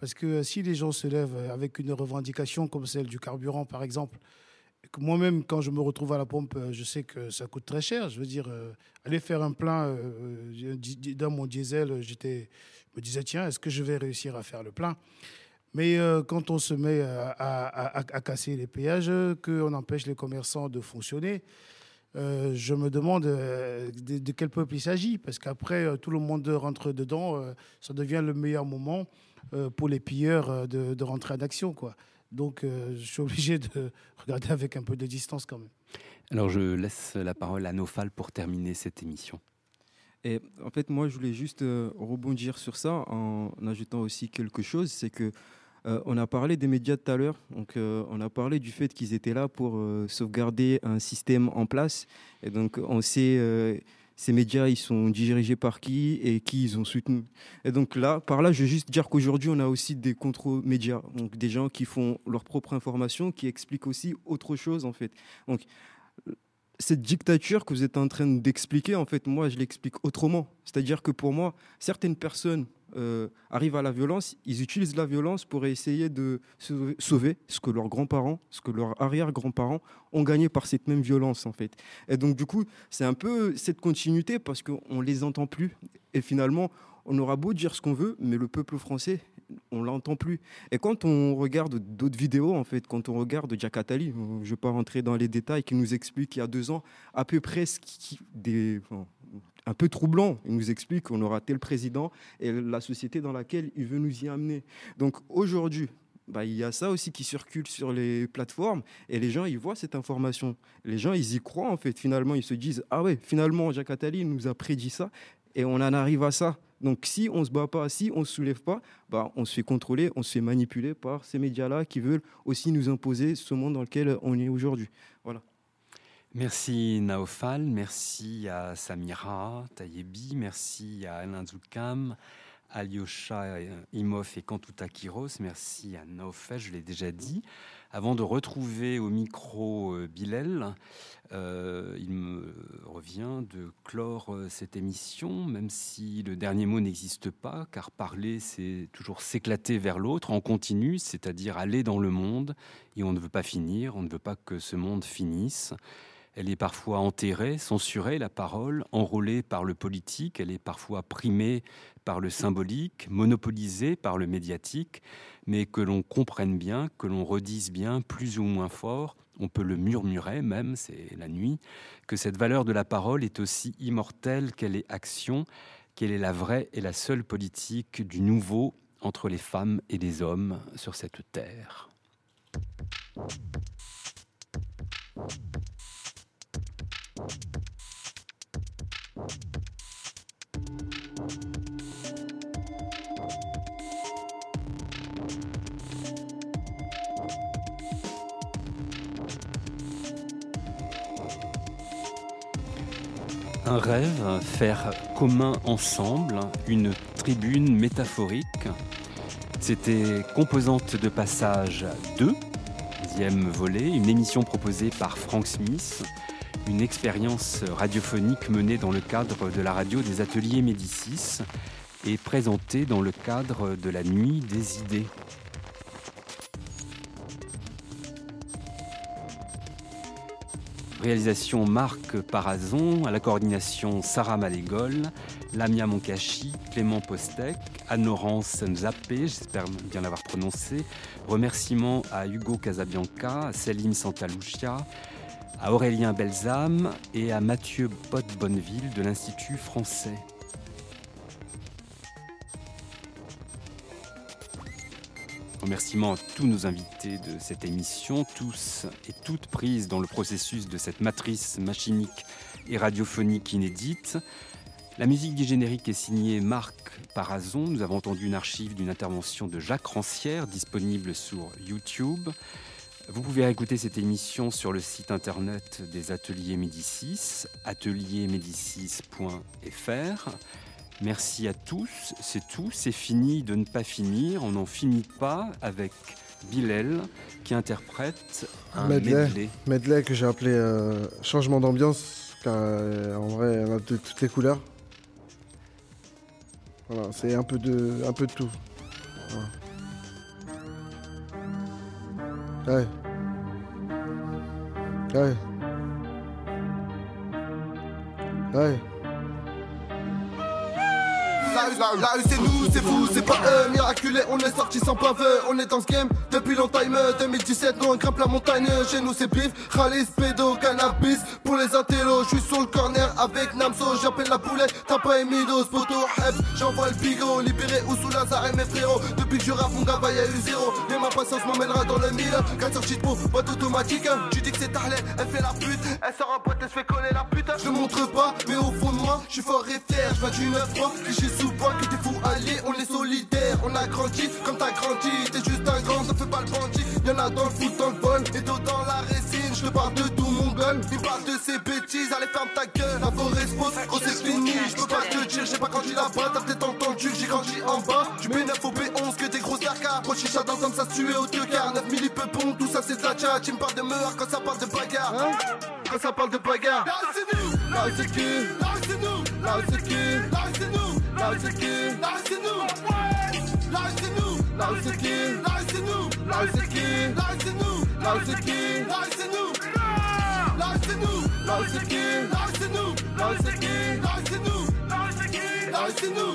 Parce que si les gens se lèvent avec une revendication comme celle du carburant, par exemple, que moi-même, quand je me retrouve à la pompe, je sais que ça coûte très cher. Je veux dire, euh, aller faire un plein euh, dans mon diesel, j'étais, je me disais, tiens, est-ce que je vais réussir à faire le plein? Mais euh, quand on se met à casser les péages, qu'on empêche les commerçants de fonctionner, euh, je me demande euh, de, de quel peuple il s'agit. Parce qu'après, euh, tout le monde rentre dedans. euh, ça devient le meilleur moment euh, pour les pilleurs euh, de, de rentrer en action. Quoi. Donc, euh, je suis obligé de regarder avec un peu de distance quand même. Alors je laisse la parole à Nofal pour terminer cette émission. Et en fait, moi, je voulais juste rebondir sur ça en ajoutant aussi quelque chose. C'est que euh, on a parlé des médias tout à l'heure. Donc, euh, on a parlé du fait qu'ils étaient là pour euh, sauvegarder un système en place. Et donc, on sait ces médias, ils sont dirigés par qui et qui ils ont soutenu. Et donc là, par là, je veux juste dire qu'aujourd'hui, on a aussi des contre-médias, donc des gens qui font leur propre information, qui expliquent aussi autre chose en fait. Donc cette dictature que vous êtes en train d'expliquer, en fait, moi, je l'explique autrement. C'est-à-dire que pour moi, certaines personnes euh, arrivent à la violence, ils utilisent la violence pour essayer de sauver, ce que leurs grands-parents, ce que leurs arrière-grands-parents ont gagné par cette même violence, en fait. Et donc, du coup, c'est un peu cette continuité parce qu'on ne les entend plus. Et finalement, on aura beau dire ce qu'on veut, mais le peuple français, on l'entend plus. Et quand on regarde d'autres vidéos, en fait, quand on regarde Jack Attali, euh, je ne vais pas rentrer dans les détails, qui nous explique il y a deux ans à peu près ce qui, des, un peu troublant. Il nous explique qu'on aura tel président et la société dans laquelle il veut nous y amener. Donc aujourd'hui, bah, il y a ça aussi qui circule sur les plateformes et les gens ils voient cette information. Les gens ils y croient en fait. Finalement ils se disent ah ouais finalement Jacques Attali nous a prédit ça et on en arrive à ça. Donc si on se bat pas, si on se soulève pas, bah, on se fait contrôler, on se fait manipuler par ces médias-là qui veulent aussi nous imposer ce monde dans lequel on est aujourd'hui. Merci Naofal, merci à Samira Tayebi, merci à Alain Zoukam, Alyosha Imov et Kantuta Kiros, merci à Naofel, je l'ai déjà dit. Avant de retrouver au micro euh, Bilal, euh, il me revient de clore euh, cette émission, même si le dernier mot n'existe pas, car parler, c'est toujours s'éclater vers l'autre en continu, c'est-à-dire aller dans le monde, et on ne veut pas finir, on ne veut pas que ce monde finisse. Elle est parfois enterrée, censurée, la parole, enrôlée par le politique, elle est parfois primée par le symbolique, monopolisée par le médiatique, mais que l'on comprenne bien, que l'on redise bien, plus ou moins fort, on peut le murmurer même, c'est la nuit, que cette valeur de la parole est aussi immortelle qu'elle est action, qu'elle est la vraie et la seule politique du nouveau entre les femmes et les hommes sur cette terre. Un rêve, faire commun ensemble, une tribune métaphorique. C'était Composante de passage 2, deuxième volet, une émission proposée par Frank Smith, une expérience radiophonique menée dans le cadre de la radio des ateliers Médicis et présentée dans le cadre de la nuit des idées. Réalisation Marc Parazon, à la coordination Sarah Malégol, Lamia Moncachi, Clément Postec, Anne-Laurence Nzappé, j'espère bien l'avoir prononcé. Remerciements à Hugo Casabianca, à Selim Santalucia, à Aurélien Belzam et à Mathieu Bott-Bonneville de l'Institut français. Remerciements à tous nos invités de cette émission, tous et toutes prises dans le processus de cette matrice machinique et radiophonique inédite. La musique du générique est signée Marc Parazon. Nous avons entendu une archive d'une intervention de Jacques Rancière disponible sur YouTube. Vous pouvez écouter cette émission sur le site internet des ateliers Médicis, ateliermédicis.fr. Merci à tous, c'est tout, c'est fini de ne pas finir, on n'en finit pas avec Bilal qui interprète un Medley. medley. Medley que j'ai appelé euh, changement d'ambiance, car euh, en vrai, il y en a de toutes les couleurs. Voilà, c'est un peu de, un peu de tout. Voilà. Ouais. Ouais. Ouais. La rue c'est nous, c'est fou, c'est pas eux. Miraculé, on est sorti sans paveux. On est dans ce game depuis longtemps. 2017, nous on grimpe la montagne. Chez nous c'est pif, Khalis, pédo, cannabis. Pour les intellos, je suis sur le corner avec Namso. J'appelle la poulette, t'as pas émis dos, photo, heb. J'envoie le bigot, libéré ou sous Lazare et mes frérots. Depuis que je rappe, mon gars, y'a eu zéro. Mais ma patience m'emmènera dans le mille. 4 sorties de peau, boîte automatique. Tu dis que c'est Tarlet, elle fait la pute. Elle sort en boîte, elle se fait coller la pute. Je montre pas, mais au fond de moi, je suis fort et fier. Je du 9-3, cliché sous poids, que t'es fou allié. On est solidaire, on a grandi comme t'as grandi. T'es juste un grand, ne fais pas le bandit. Y'en a dans le foot, dans le vol, et d'autres dans la résine. Je te parle de tout mon gun, il parle de ses bêtises. Allez, ferme ta gueule, la forêt se gros c'est fini. Je peux pas te dire, j'ai pas grandi là-bas. T'as peut-être entendu que j'ai grandi en bas. Tu mets 9 au B11 que des gros arcades. Pro chicha dans comme ça se tuer au deux quarts. 9 milli peu bon, tout ça c'est de la chat. Tu me parles de meurtre quand ça parle de bagarre. Hein quand ça parle de bagarre. Là c'est nous, là c'est qui? Là c'est nous, là c'est qui? Là c'est nous, là c'est qui Là c'est nous, là c'est nous, là c'est qui Là c'est nous, là c'est qui Là c'est nous, là c'est qui Là c'est nous, là c'est nous, là c'est qui Là c'est nous, là c'est qui Là c'est nous, là c'est qui Là c'est nous,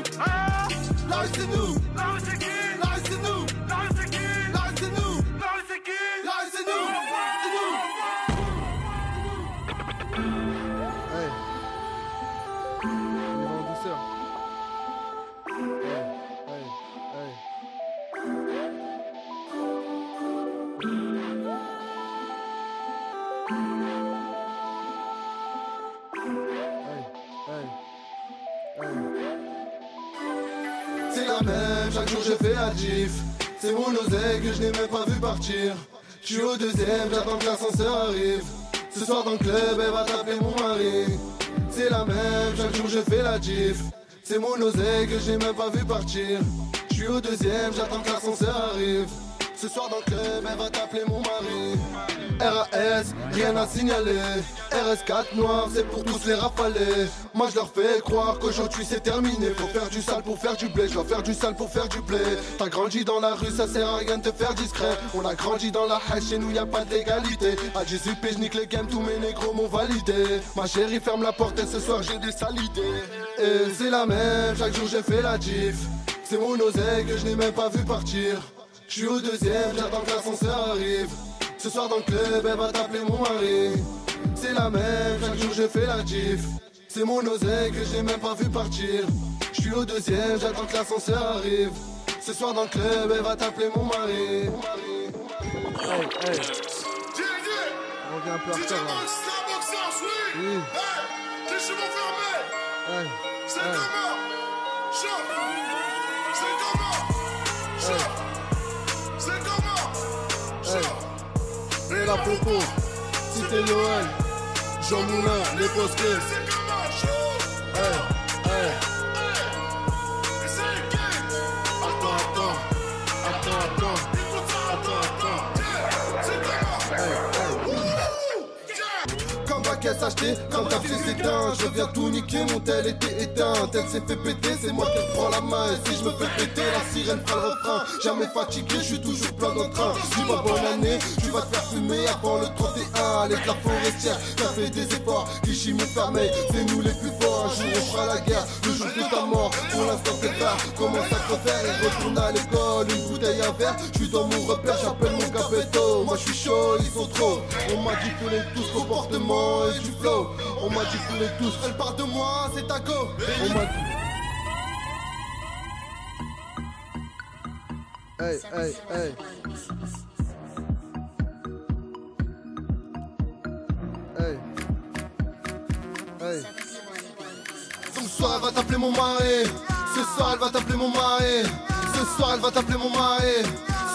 là c'est nous, là c'est qui je fais la gif. C'est mon oseille que je n'ai même pas vu partir. Je suis au deuxième, j'attends que l'ascenseur arrive. Ce soir dans le club, elle va t'appeler mon mari. C'est la même, chaque jour je fais la gif. C'est mon oseille que je n'ai même pas vu partir. Je suis au deuxième, j'attends que l'ascenseur arrive. Ce soir dans le club, elle va t'appeler mon mari. RAS, rien à signaler. RS4 noir, c'est pour tous les rafaler. Moi je leur fais croire qu'aujourd'hui c'est terminé. Faut faire du sale pour faire du blé, je dois faire du sale pour faire du blé. T'as grandi dans la rue, ça sert à rien de te faire discret. On a grandi dans la hache, chez nous y a pas d'égalité. À 18 je nique les games, tous mes négros m'ont validé. Ma chérie ferme la porte et ce soir j'ai des sales idées. Et c'est la même, chaque jour j'ai fait la gif. C'est mon oseille que je n'ai même pas vu partir. Je suis au deuxième, j'attends que l'ascenseur arrive. Ce soir dans le club, elle va t'appeler mon mari. C'est la même, chaque jour je fais la gif. C'est mon oseille que j'ai même pas vu partir. Je suis au deuxième, j'attends que l'ascenseur arrive. Ce soir dans le club, elle va t'appeler mon mari. Hey, hey. On revient un peu là. Oui. Hey. Hey. Et la popo, Cité Noël, Jean Moulin, les hey. Caisse achetée, comme ta fille s'éteint Je viens tout niquer, mon tel était éteint. Tel s'est fait péter, c'est moi qui prends la main. Et si je me fais péter, la sirène fera le refrain. Jamais fatigué, je suis toujours plein de train. Dis ma bonne année, tu vas te faire fumer avant le 31 Allez, la forestière, t'as fait des efforts. Qui mon fermé, c'est nous les plus forts. Un jour on fera la guerre, le jour de ta mort l'instant tard, commence à faire Et retourne à l'école, une bouteille à verre. Je suis dans mon repère, j'appelle mon capéto Moi je suis chaud, ils sont trop. On m'a dit qu'on est tous comportement et du flow. On m'a dit qu'on est tous, elle part de moi, c'est ta go. On m'a dit. Hey, hey, hey. Hey. Hey. Ce soir va t'appeler mon mari. Ce soir elle va t'appeler mon mari. Ce soir elle va t'appeler mon mari.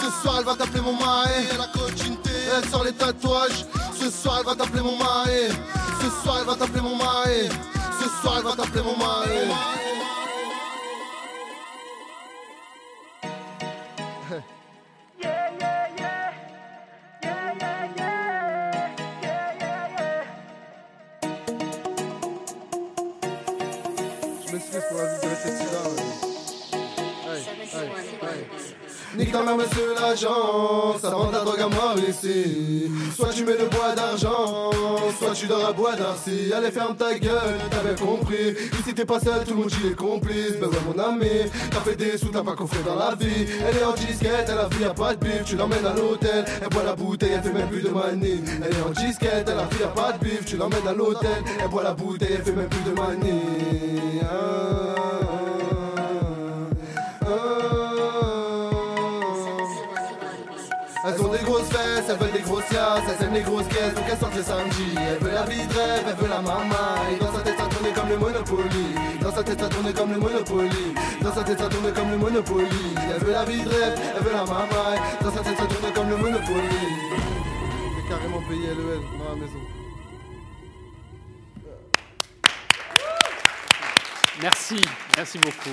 Ce soir elle va t'appeler mon mari. La elle sort les tatouages. Ce soir elle va t'appeler mon mari. Ce soir elle va t'appeler mon mari. Ce soir elle va t'appeler mon mari. Nique ta mère, monsieur l'agent, ça vend ta drogue à moi ici. Soit tu mets le bois d'argent, soit tu dors à bois d'arcy. Allez, ferme ta gueule, t'avais compris. Ici, t'es pas seul, tout le monde y est complice. Ben ouais, mon ami, t'as fait des sous, t'as pas coffré dans la vie. Elle est en disquette, elle a vie, y'a pas de bif. Tu l'emmènes à l'hôtel, elle boit la bouteille, elle fait même plus de manie. Elle est en disquette, elle a vie, y'a pas de bif. Tu l'emmènes à l'hôtel, elle boit la bouteille, elle fait même plus de manie. Ah, fesses, elles veulent des grosses yasses, elles aiment les grosses caisses, donc elles sortent le samedi. Elle veut la vie de rêve, elle veut la mamaille. Dans sa tête, ça tourne comme le Monopoly. Dans sa tête, ça tourne comme le Monopoly. Dans sa tête, ça tourne comme le Monopoly. Elle veut la vie de rêve, elle veut la mamaille. Dans sa tête, ça tourne comme le Monopoly. J'ai carrément payé LEL dans la maison. Merci, merci beaucoup.